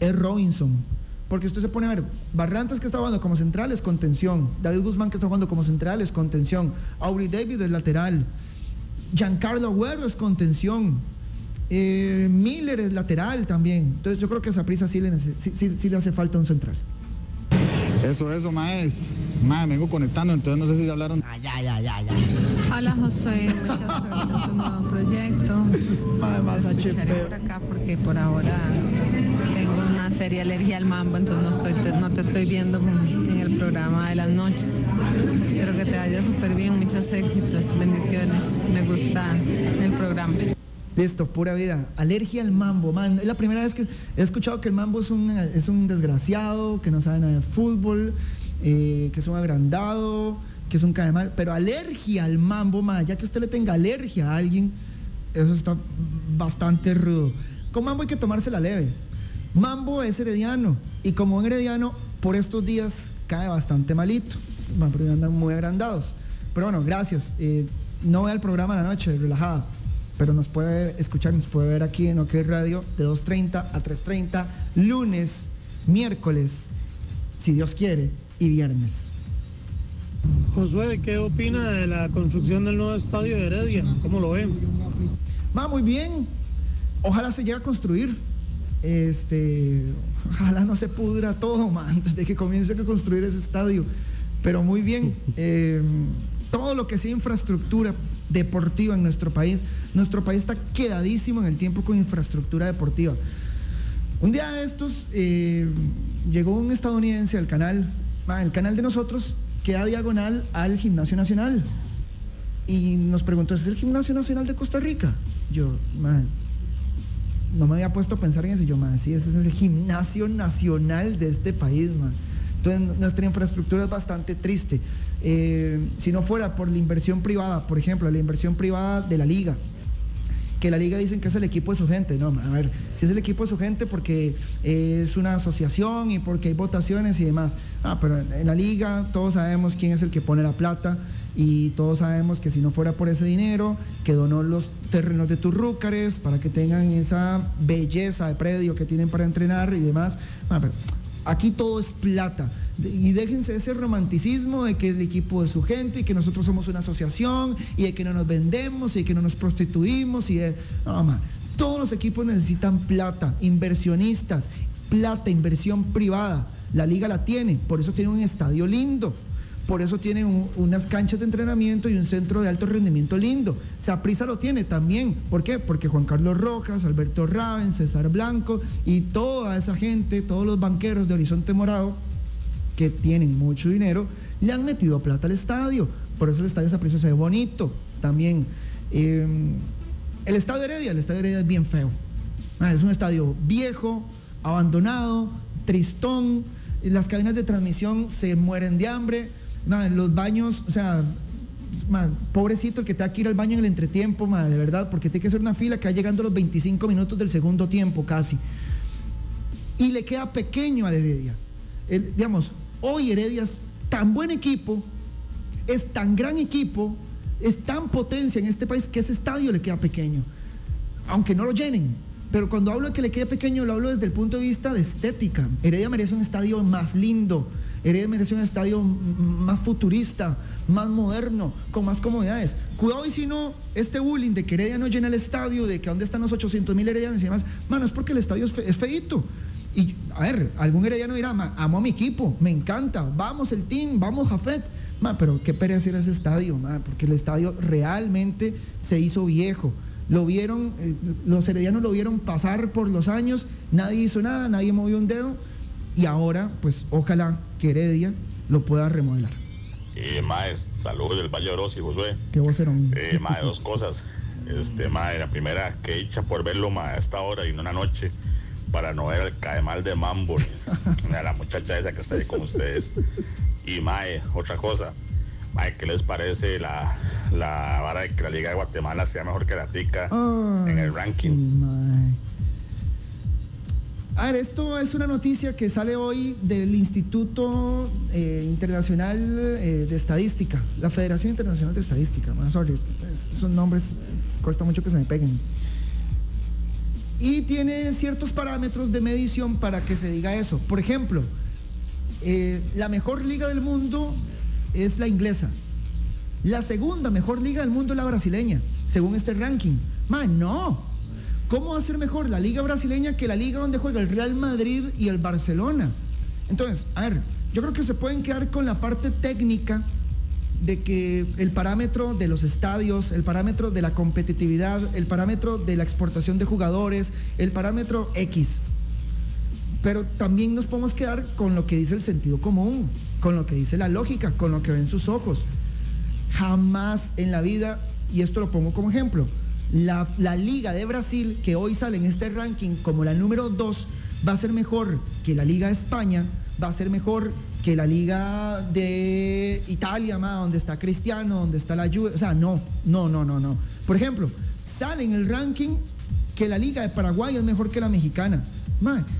es Robinson. Porque usted se pone a ver, Barrantes que está jugando como central es contención, David Guzmán que está jugando como central es contención, Aubrey David es lateral, Giancarlo Agüero es contención, eh, Miller es lateral también. Entonces yo creo que a Saprisa sí le, sí- sí- sí le hace falta un central. Eso, eso, maes. Mae, me vengo conectando, entonces no sé si ya hablaron. Ah, ya, ya, ya, ya. Hola Josué, mucha suerte en tu nuevo proyecto. más Escucharé por acá porque por ahora tengo una seria alergia al mambo, entonces no, estoy, te- no te estoy viendo en el programa de las noches. Espero que te vaya súper bien, muchos éxitos, bendiciones. Me gusta el programa. Listo, pura vida. Alergia al mambo, man. Es la primera vez que he escuchado que el mambo es un, es un desgraciado, que no sabe nada de fútbol, eh, que es un agrandado, que es un cae mal. Pero alergia al mambo, man, ya que usted le tenga alergia a alguien, eso está bastante rudo. Con mambo hay que tomársela leve. Mambo es herediano. Y como un herediano, por estos días cae bastante malito. Ma, pero andan muy agrandados. Pero bueno, gracias. Eh, no vea el programa a la noche, relajada. Pero nos puede escuchar, nos puede ver aquí en OK Radio de 2.30 a 3.30, lunes, miércoles, si Dios quiere, y viernes. Josué, ¿qué opina de la construcción del nuevo estadio de Heredia? ¿Cómo lo ven? Va muy bien. Ojalá se llegue a construir. Este, ojalá no se pudra todo antes de que comience a construir ese estadio. Pero muy bien. *laughs* Eh, todo lo que sea infraestructura deportiva en nuestro país, nuestro país está quedadísimo en el tiempo con infraestructura deportiva. Un día de estos eh, llegó un estadounidense al canal, el canal de nosotros queda diagonal al Gimnasio Nacional. Y nos preguntó, ¿es el Gimnasio Nacional de Costa Rica? Yo, man, no me había puesto a pensar en eso. Yo, man, sí, ese es el Gimnasio Nacional de este país, man. Entonces, nuestra infraestructura es bastante triste. Eh, si no fuera por la inversión privada, por ejemplo, la inversión privada de la liga, que la liga dicen que es el equipo de su gente. No, a ver, si es el equipo de su gente porque es una asociación y porque hay votaciones y demás. Ah, pero en la liga todos sabemos quién es el que pone la plata y todos sabemos que si no fuera por ese dinero que donó los terrenos de Turrúcares para que tengan esa belleza de predio que tienen para entrenar y demás. Ah, aquí todo es plata. Y déjense ese romanticismo de que es el equipo de su gente y que nosotros somos una asociación y de que no nos vendemos y de que no nos prostituimos y de... No, man. Todos los equipos necesitan plata, inversionistas, plata, inversión privada. La liga la tiene, por eso tiene un estadio lindo. Por eso tiene un- unas canchas de entrenamiento y un centro de alto rendimiento lindo. Saprisa lo tiene también. ¿Por qué? Porque Juan Carlos Rojas, Alberto Raven, César Blanco y toda esa gente, todos los banqueros de Horizonte Morado, que tienen mucho dinero, le han metido plata al estadio. Por eso el estadio Saprissa se ve bonito también. Eh, el estadio Heredia, el estadio Heredia es bien feo. Ah, es un estadio viejo, abandonado, tristón. Las cabinas de transmisión se mueren de hambre. Los baños, o sea, ma, pobrecito el que tenga que ir al baño en el entretiempo, ma, de verdad, porque tiene que hacer una fila que va llegando a los 25 minutos del segundo tiempo casi. Y le queda pequeño al Heredia. Digamos, hoy Heredia es tan buen equipo, es tan gran equipo, es tan potencia en este país que ese estadio le queda pequeño. Aunque no lo llenen. Pero cuando hablo de que le quede pequeño, lo hablo desde el punto de vista de estética. Heredia merece un estadio más lindo. Heredia merece un estadio más futurista, más moderno, con más comodidades. Cuidado y si no, este bullying de que Heredia no llena el estadio, de que dónde están los 800 mil heredianos y demás, mano, es porque el estadio es, fe- es feíto. Y, a ver, algún herediano dirá, "Ma, amo a mi equipo, me encanta, vamos el team, vamos Jafet. Ma, pero qué pereza ir ese estadio, ma, porque el estadio realmente se hizo viejo. Lo vieron, eh, los heredianos lo vieron pasar por los años, nadie hizo nada, nadie movió un dedo, y ahora, pues ojalá que Heredia lo pueda remodelar. Eh, maes, saludos del Valle de Orosi, Josué. Qué vocerón. Eh, mae, dos cosas. Este, mae, la primera, que dicha por verlo, mae, a esta hora y no en la noche, para no ver el caemal de Mambo, *laughs* a la muchacha esa que está ahí con ustedes. Y, mae, otra cosa, mae, ¿qué les parece la, la vara de que la Liga de Guatemala sea mejor que la Tica en el ranking? A ver, esto es una noticia que sale hoy del Instituto eh, Internacional eh, de Estadística, la Federación Internacional de Estadística. man, sorry, es- esos nombres cuesta mucho que se me peguen. Y tiene ciertos parámetros de medición para que se diga eso. Por ejemplo, eh, la mejor liga del mundo es la inglesa. La segunda mejor liga del mundo es la brasileña, según este ranking. Man, no. ¿Cómo va a ser mejor la liga brasileña que la liga donde juega el Real Madrid y el Barcelona? Entonces, a ver, yo creo que se pueden quedar con la parte técnica de que el parámetro de los estadios, el parámetro de la competitividad, el parámetro de la exportación de jugadores, el parámetro X. Pero también nos podemos quedar con lo que dice el sentido común, con lo que dice la lógica, con lo que ven sus ojos. Jamás en la vida, y esto lo pongo como ejemplo, la, la Liga de Brasil, que hoy sale en este ranking como la número 2, va a ser mejor que la Liga de España, va a ser mejor que la Liga de Italia, donde está Cristiano, donde está la Juve. O sea, no, no, no, no, no. Por ejemplo, sale en el ranking que la Liga de Paraguay es mejor que la mexicana.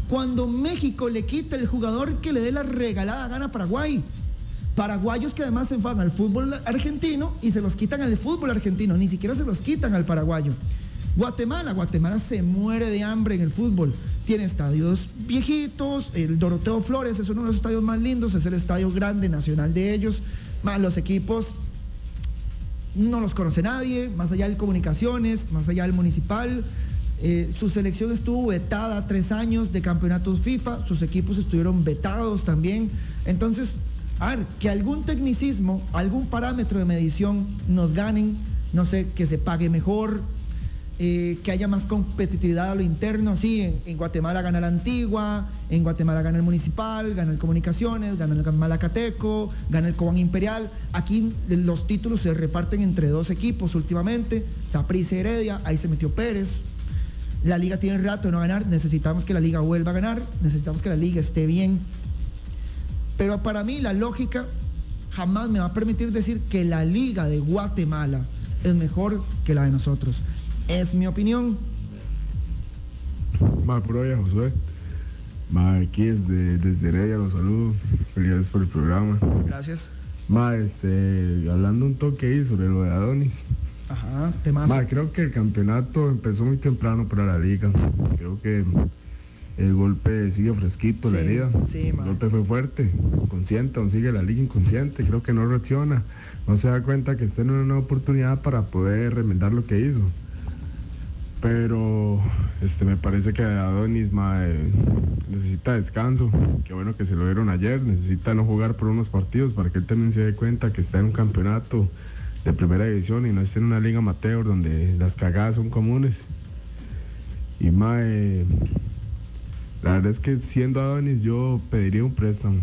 Cuando México le quita el jugador que le dé la regalada gana a Paraguay. Paraguayos que además se enfadan al fútbol argentino y se los quitan al fútbol argentino, ni siquiera se los quitan al paraguayo. Guatemala, Guatemala se muere de hambre en el fútbol. Tiene estadios viejitos, el Doroteo Flores es uno de los estadios más lindos, es el estadio grande nacional de ellos. Más los equipos no los conoce nadie, más allá del comunicaciones, más allá del municipal. Eh, su selección estuvo vetada tres años de campeonatos FIFA, sus equipos estuvieron vetados también. Entonces, a ver, que algún tecnicismo, algún parámetro de medición nos ganen, no sé, que se pague mejor, eh, que haya más competitividad a lo interno. Sí, en, Guatemala gana la Antigua, en Guatemala gana el Municipal, gana el Comunicaciones, gana el Malacateco, gana el Cobán Imperial. Aquí los títulos se reparten entre dos equipos últimamente, Saprissa Heredia, ahí se metió Pérez. La liga tiene rato de no ganar, necesitamos que la liga vuelva a ganar, necesitamos que la liga esté bien. Pero para mí la lógica jamás me va a permitir decir que la liga de Guatemala es mejor que la de nosotros. Es mi opinión. Ma, puro día, Josué. Ma, aquí desde, desde Heredia los saludo. Felicidades por el programa. Gracias. Ma, este, hablando un toque ahí sobre lo de Adonis. Ajá, temas. Ma, creo que el campeonato empezó muy temprano para la liga. Creo que el golpe sigue fresquito, Sí, la herida. sí, el golpe fue fuerte, consciente, aún sigue la liga inconsciente, creo que no reacciona, no se da cuenta que está en una nueva oportunidad para poder remendar lo que hizo. Pero este me parece que Adonis ma, eh, necesita descanso, qué bueno que se lo dieron ayer, necesita no jugar por unos partidos para que él también se dé cuenta que está en un campeonato de primera división y no está en una liga amateur donde las cagadas son comunes. Y mae, la verdad es que siendo Adonis yo pediría un préstamo.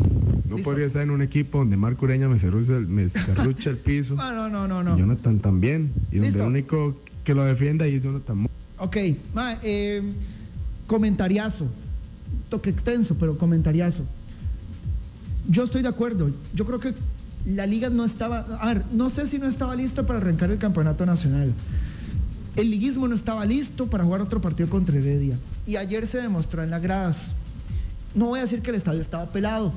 No Listo. podría estar en un equipo donde Marco Ureña me cerrucha el, me cerrucha el piso. No, no, no, y no. Jonathan también. Y donde Listo. el único que lo defiende ahí es Jonathan. Ok, ma, eh, comentariazo. Toque extenso, pero comentariazo. Yo estoy de acuerdo. Yo creo que la liga no estaba. A ver, no sé si no estaba lista para arrancar el campeonato nacional. El liguismo no estaba listo para jugar otro partido contra Heredia. Y ayer se demostró en las gradas. No voy a decir que el estadio estaba pelado.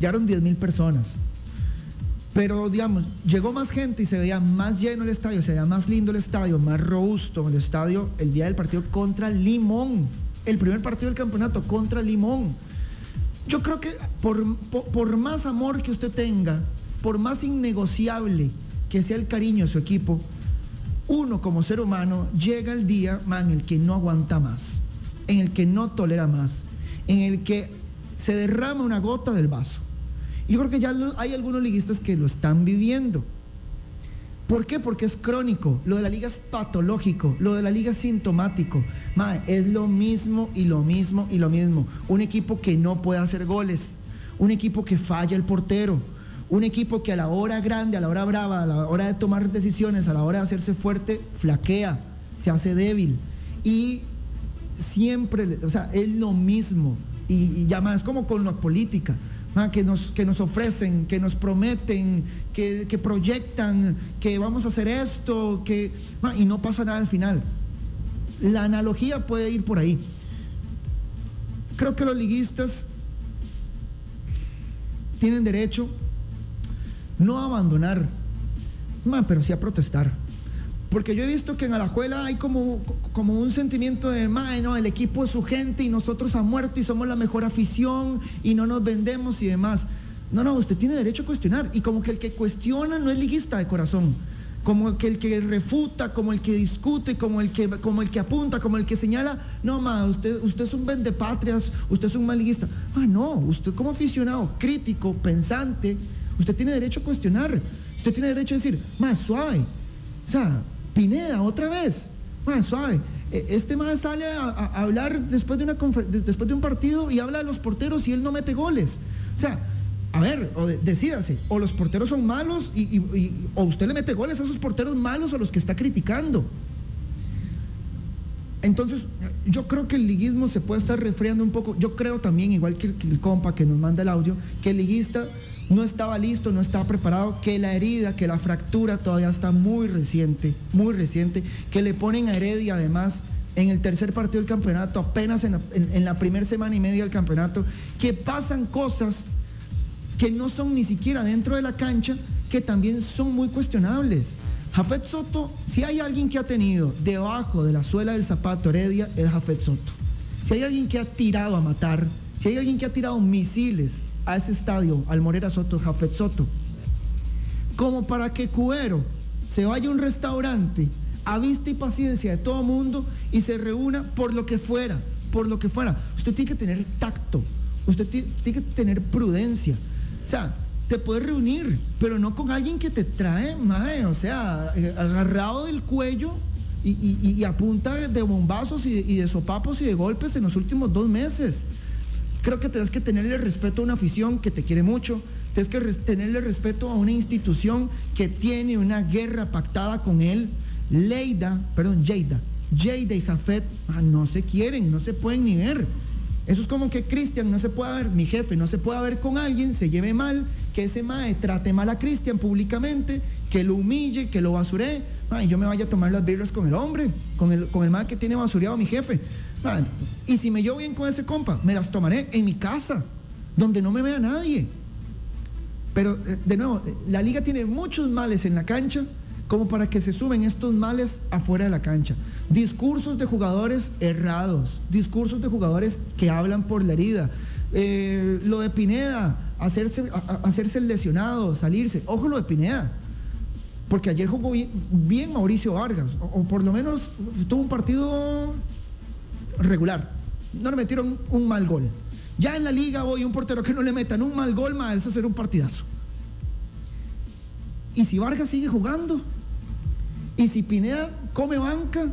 Ya eran 10 mil personas. Pero, digamos, llegó más gente y se veía más lleno el estadio, se veía más lindo el estadio, más robusto el estadio el día del partido contra Limón. El primer partido del campeonato contra Limón. Yo creo que por, por, por más amor que usted tenga, por más innegociable que sea el cariño de su equipo, uno como ser humano llega el día en el que no aguanta más, en el que no tolera más, en el que se derrama una gota del vaso. Yo creo que ya hay algunos liguistas que lo están viviendo. ¿Por qué? Porque es crónico. Lo de la liga es patológico. Lo de la liga es sintomático. Es lo mismo y lo mismo y lo mismo. Un equipo que no puede hacer goles. Un equipo que falla el portero. Un equipo que a la hora grande, a la hora brava, a la hora de tomar decisiones, a la hora de hacerse fuerte, flaquea, se hace débil. Y siempre, o sea, es lo mismo. Y, y ya más como con la política, ah, que, nos, que nos ofrecen, que nos prometen, que, que proyectan, que vamos a hacer esto, que, ah, y no pasa nada al final. La analogía puede ir por ahí. Creo que los liguistas tienen derecho no abandonar, pero sí a protestar. Porque yo he visto que en Alajuela hay como, como un sentimiento de, "Mae, no, el equipo es su gente y nosotros a muerte y somos la mejor afición y no nos vendemos y demás. No, no, usted tiene derecho a cuestionar. Y como que el que cuestiona no es liguista de corazón. Como que el que refuta, como el que discute, como el que, como el que apunta, como el que señala, no, ma, usted, usted es un vendepatrias, usted es un mal liguista. Ah, no, usted como aficionado, crítico, pensante, usted tiene derecho a cuestionar. Usted tiene derecho a decir, más suave. O sea, Pineda, otra vez. Más suave. E- Este más sale a, hablar después de, una después de un partido y habla de los porteros y él no mete goles. O sea, a ver, o de- decídase, o los porteros son malos y, o usted le mete goles a esos porteros malos a los que está criticando. Entonces, yo creo que el liguismo se puede estar resfriando un poco. Yo creo también, igual que el, que el compa que nos manda el audio, que el liguista no estaba listo, no estaba preparado, que la herida, que la fractura todavía está muy reciente, muy reciente, que le ponen a Heredia además en el tercer partido del campeonato, apenas en la, en- la primera semana y media del campeonato, que pasan cosas que no son ni siquiera dentro de la cancha, que también son muy cuestionables. Jafet Soto, si hay alguien que ha tenido debajo de la suela del zapato Heredia, es Jafet Soto. Si hay alguien que ha tirado a matar, si hay alguien que ha tirado misiles a ese estadio, al Morera Soto, Jafet Soto. Como para que Cuero se vaya a un restaurante a vista y paciencia de todo mundo y se reúna por lo que fuera, por lo que fuera. Usted tiene que tener tacto, usted ti- tiene que tener prudencia. O sea, te puedes reunir, pero no con alguien que te trae, mae, o sea, eh, agarrado del cuello y, y- a punta de bombazos y de sopapos y de golpes en los últimos dos meses. Creo que tienes que tenerle respeto a una afición que te quiere mucho, tienes que tenerle respeto a una institución que tiene una guerra pactada con él. Leida, perdón, Lleida, Lleida y Jafet ah, no se quieren, no se pueden ni ver. Eso es como que Cristian no se pueda ver, mi jefe no se pueda ver con alguien, se lleve mal, que ese mae trate mal a Cristian públicamente, que lo humille, que lo basuree, mae, y yo me vaya a tomar las birras con el hombre, con el, con el mae que tiene basureado a mi jefe. Y si me llevo bien con ese compa, me las tomaré en mi casa, donde no me vea nadie. Pero, eh, de nuevo, la liga tiene muchos males en la cancha como para que se sumen estos males afuera de la cancha. Discursos de jugadores errados, discursos de jugadores que hablan por la herida. Eh, lo de Pineda, hacerse, a- hacerse lesionado, salirse. Ojo lo de Pineda. Porque ayer jugó bien, Mauricio Vargas, o por lo menos tuvo un partido regular. No le metieron un mal gol. Ya en la liga hoy un portero que no le metan un mal gol, más eso será un partidazo. Y si Vargas sigue jugando, y si Pineda come banca,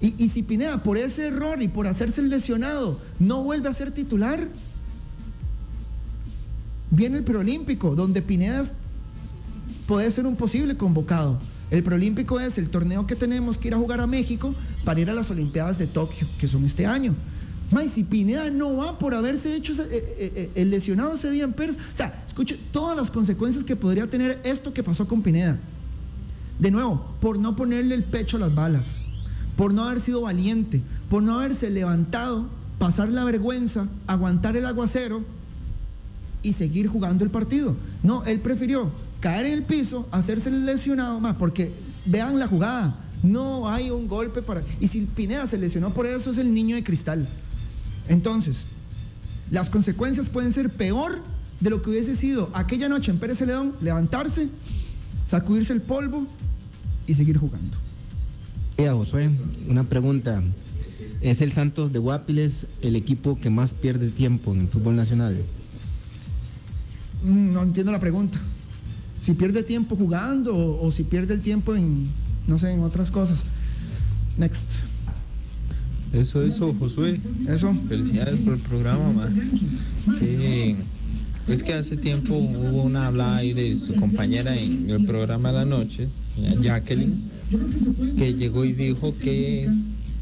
y, y si Pineda por ese error y por hacerse lesionado no vuelve a ser titular, viene el preolímpico, donde Pineda puede ser un posible convocado. El preolímpico es el torneo que tenemos que ir a jugar a México para ir a las Olimpiadas de Tokio, que son este año. May, si Pineda no va por haberse hecho eh, eh, eh, el lesionado ese día en Pérez, o sea, escuche todas las consecuencias que podría tener esto que pasó con Pineda. De nuevo, por no ponerle el pecho a las balas, por no haber sido valiente, por no haberse levantado, pasar la vergüenza, aguantar el aguacero y seguir jugando el partido. No, él prefirió caer en el piso, hacerse lesionado más, porque vean la jugada, no hay un golpe para... Y si Pineda se lesionó por eso, es el niño de cristal. Entonces, las consecuencias pueden ser peor de lo que hubiese sido aquella noche en Pérez Celedón, levantarse, sacudirse el polvo y seguir jugando. Mira, Josué, una pregunta. ¿Es el Santos de Guapiles el equipo que más pierde tiempo en el fútbol nacional? Mm, No entiendo la pregunta. Si pierde tiempo jugando o, o si pierde el tiempo en, no sé, en otras cosas. Next. Eso, eso, Josué. Eso. Felicidades por el programa, man. Que- es que hace tiempo hubo una hablada ahí de su compañera en el programa de la noche, Jacqueline, que llegó y dijo que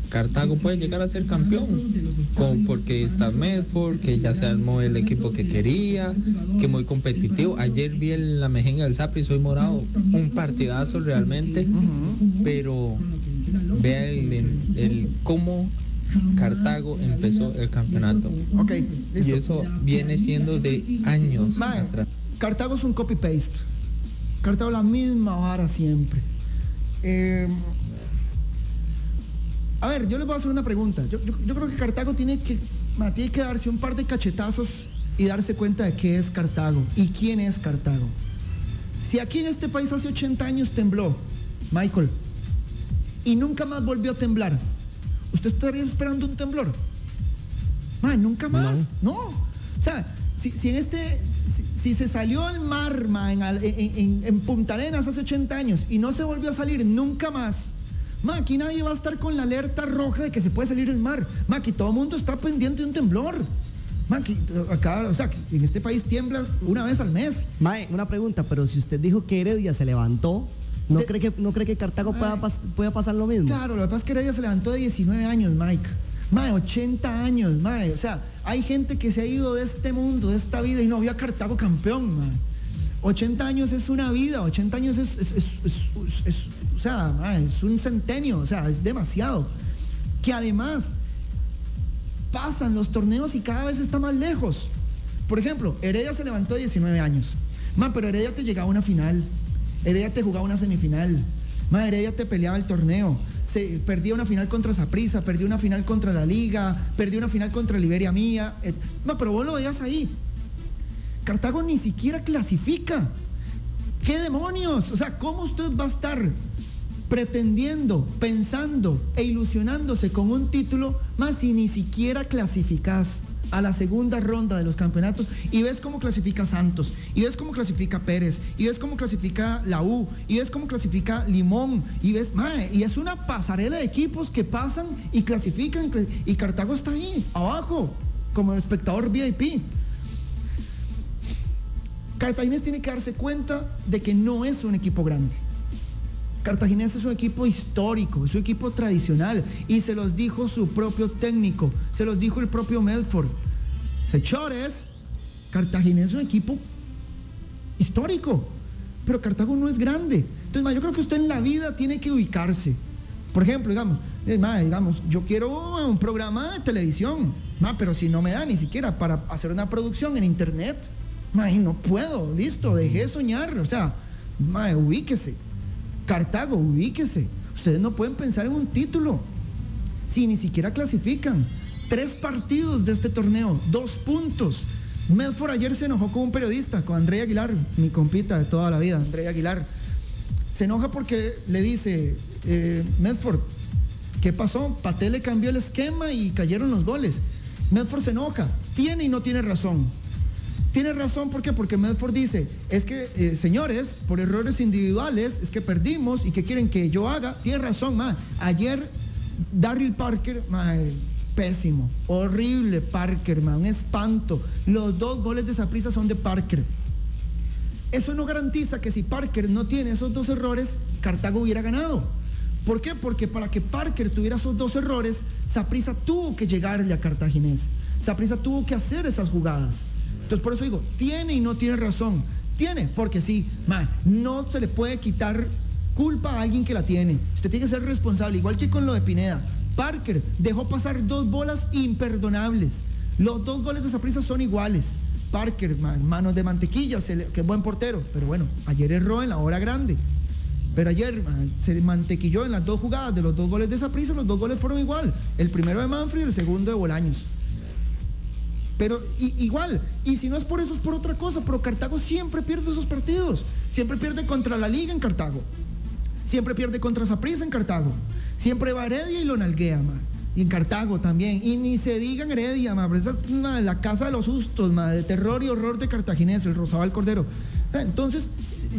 Cartago puede llegar a ser campeón, con- porque está Medford, que ya se armó el equipo que quería, que muy competitivo. Ayer vi el- la mejenga del Zapri, soy morado, un partidazo realmente, pero vea el, el cómo Cartago empezó el campeonato. Ok, Y eso viene siendo de años Mae, atrás. Cartago es un copy-paste. Cartago la misma vara siempre. Eh, a ver, yo les voy a hacer una pregunta. Yo, yo- yo creo que Cartago tiene que, tiene que darse un par de cachetazos y darse cuenta de qué es Cartago y quién es Cartago. Si aquí en este país hace 80 años tembló, Michael, y nunca más volvió a temblar, ¿usted estaría esperando un temblor? Ma, nunca más. No. O sea, si, si en este, si, si se salió al mar ma, en, al- en- en- en Punta Arenas hace 80 años y no se volvió a salir nunca más, ma, aquí nadie va a estar con la alerta roja de que se puede salir el mar. Ma, aquí todo el mundo está pendiente de un temblor. Ma, aquí, acá, o sea, en este país tiembla una vez al mes. Mae, una pregunta, pero si usted dijo que Heredia se levantó, ¿no, cree, que, ¿no cree que Cartago pueda, pas- pueda pasar lo mismo? Claro, lo que pasa es que Heredia se levantó de 19 años, Mike. Mae, 80 años, mae. O sea, hay gente que se ha ido de este mundo, de esta vida y no vio a Cartago campeón, mae. 80 años es una vida, 80 años es, o sea, es un centenio, o sea, es demasiado. que además pasan los torneos y cada vez está más lejos. Por ejemplo, Heredia se levantó a 19 años. Man, pero Heredia te llegaba a una final. Heredia te jugaba una semifinal. Man, Heredia te peleaba el torneo. Se, perdía una final contra Saprissa, perdió una final contra la Liga, perdió una final contra Liberia Mía. Man, pero vos lo veías ahí. Cartago ni siquiera clasifica. ¿Qué demonios? O sea, ¿cómo usted va a estar pretendiendo, pensando e ilusionándose con un título más si ni siquiera clasificás a la segunda ronda de los campeonatos y ves cómo clasifica Santos, y ves cómo clasifica Pérez, y ves cómo clasifica la U, y ves cómo clasifica Limón, y ves, mae, y es una pasarela de equipos que pasan y clasifican, y Cartago está ahí, abajo, como espectador VIP. Cartaginés tiene que darse cuenta de que no es un equipo grande. Cartaginés es un equipo histórico, es un equipo tradicional y se los dijo su propio técnico, se los dijo el propio Medford. Sechores, Cartaginés es un equipo histórico, pero Cartago no es grande. Entonces, yo creo que usted en la vida tiene que ubicarse. Por ejemplo, digamos, eh, digamos, yo quiero un programa de televisión, pero si no me da ni siquiera para hacer una producción en internet, no puedo, listo, dejé de soñar, o sea, ubíquese. Cartago, ubíquese. Ustedes no pueden pensar en un título si ni siquiera clasifican. Tres partidos de este torneo, dos puntos. Medford ayer se enojó con un periodista, con André Aguilar, mi compita de toda la vida, André Aguilar. Se enoja porque le dice, eh, Medford, ¿qué pasó? Paté le cambió el esquema y cayeron los goles. Medford se enoja, tiene y no tiene razón. Tiene razón, ¿por qué? Porque Medford dice, es que, eh, señores, por errores individuales, es que perdimos y que quieren que yo haga. Tiene razón. Ayer, Darryl Parker, ma, pésimo, horrible Parker, ma, un espanto. Los dos goles de esa prisa son de Parker. Eso no garantiza que si Parker no tiene esos dos errores, Cartago hubiera ganado. ¿Por qué? Porque para que Parker tuviera esos dos errores, Saprisa tuvo que llegarle a Cartaginés. Saprisa tuvo que hacer esas jugadas. Entonces, por eso digo, tiene y no tiene razón. Tiene, porque sí, no se le puede quitar culpa a alguien que la tiene. Usted tiene que ser responsable, igual que con lo de Pineda. Parker dejó pasar dos bolas imperdonables. Los dos goles de prisa son iguales. Parker, manos de mantequilla, que es buen portero. Pero bueno, ayer erró en la hora grande. Pero ayer se mantequilló en las dos jugadas de los dos goles de esa prisa, los dos goles fueron igual. El primero de Manfred y el segundo de Bolaños. Pero igual, y si no es por eso, es por otra cosa. Pero Cartago siempre pierde esos partidos. Siempre pierde contra la Liga en Cartago. Siempre pierde contra Saprissa en Cartago. Siempre va Heredia y lo nalguea, Y en Cartago también. Y ni se diga en Heredia, ma. esa es la casa de los sustos, de terror y horror de Cartaginés, el Rosabal Cordero. Eh, entonces,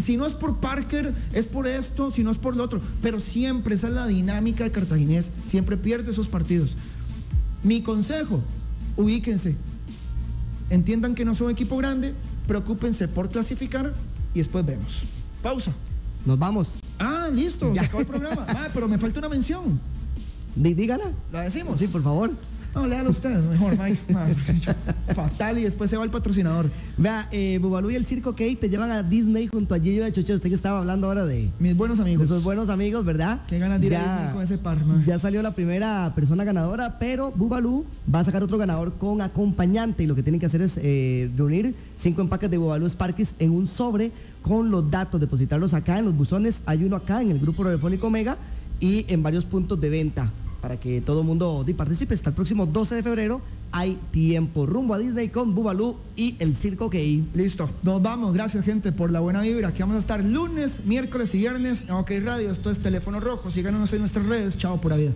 si no es por Parker, es por esto, si no es por lo otro. Pero siempre, esa es la dinámica de Cartaginés. Siempre pierde esos partidos. Mi consejo, ubíquense entiendan que no son equipo grande, preocúpense por clasificar y después vemos. Pausa. Nos vamos. Ah, listo, ya. se acabó el programa. *laughs* Ah, pero me falta una mención. dígala. ¿La decimos? Sí, por favor. No, léalo usted, mejor, Mike. *laughs* Fatal y después se va el patrocinador. Vea, eh, Bubalú y el Circo Kate te llevan a Disney junto a Gillo de Choche. Usted que estaba hablando ahora de... Mis buenos amigos. De esos buenos amigos, ¿verdad? Qué ganas de ir a Disney con ese par, Ya salió la primera persona ganadora, pero Bubalú va a sacar otro ganador con acompañante y lo que tienen que hacer es eh, reunir cinco empaques de Bubalú Sparkis en un sobre con los datos, depositarlos acá en los buzones. Hay uno acá en el grupo radiofónico Omega y en varios puntos de venta para que todo el mundo participe. Hasta el próximo 12 de febrero hay tiempo. Rumbo a Disney con Bubalú y el Circo Key. Listo, nos vamos. Gracias, gente, por la buena vibra. Aquí vamos a estar lunes, miércoles y viernes en OK Radio. Esto es Teléfono Rojo. Síganos en nuestras redes. Chao, pura vida.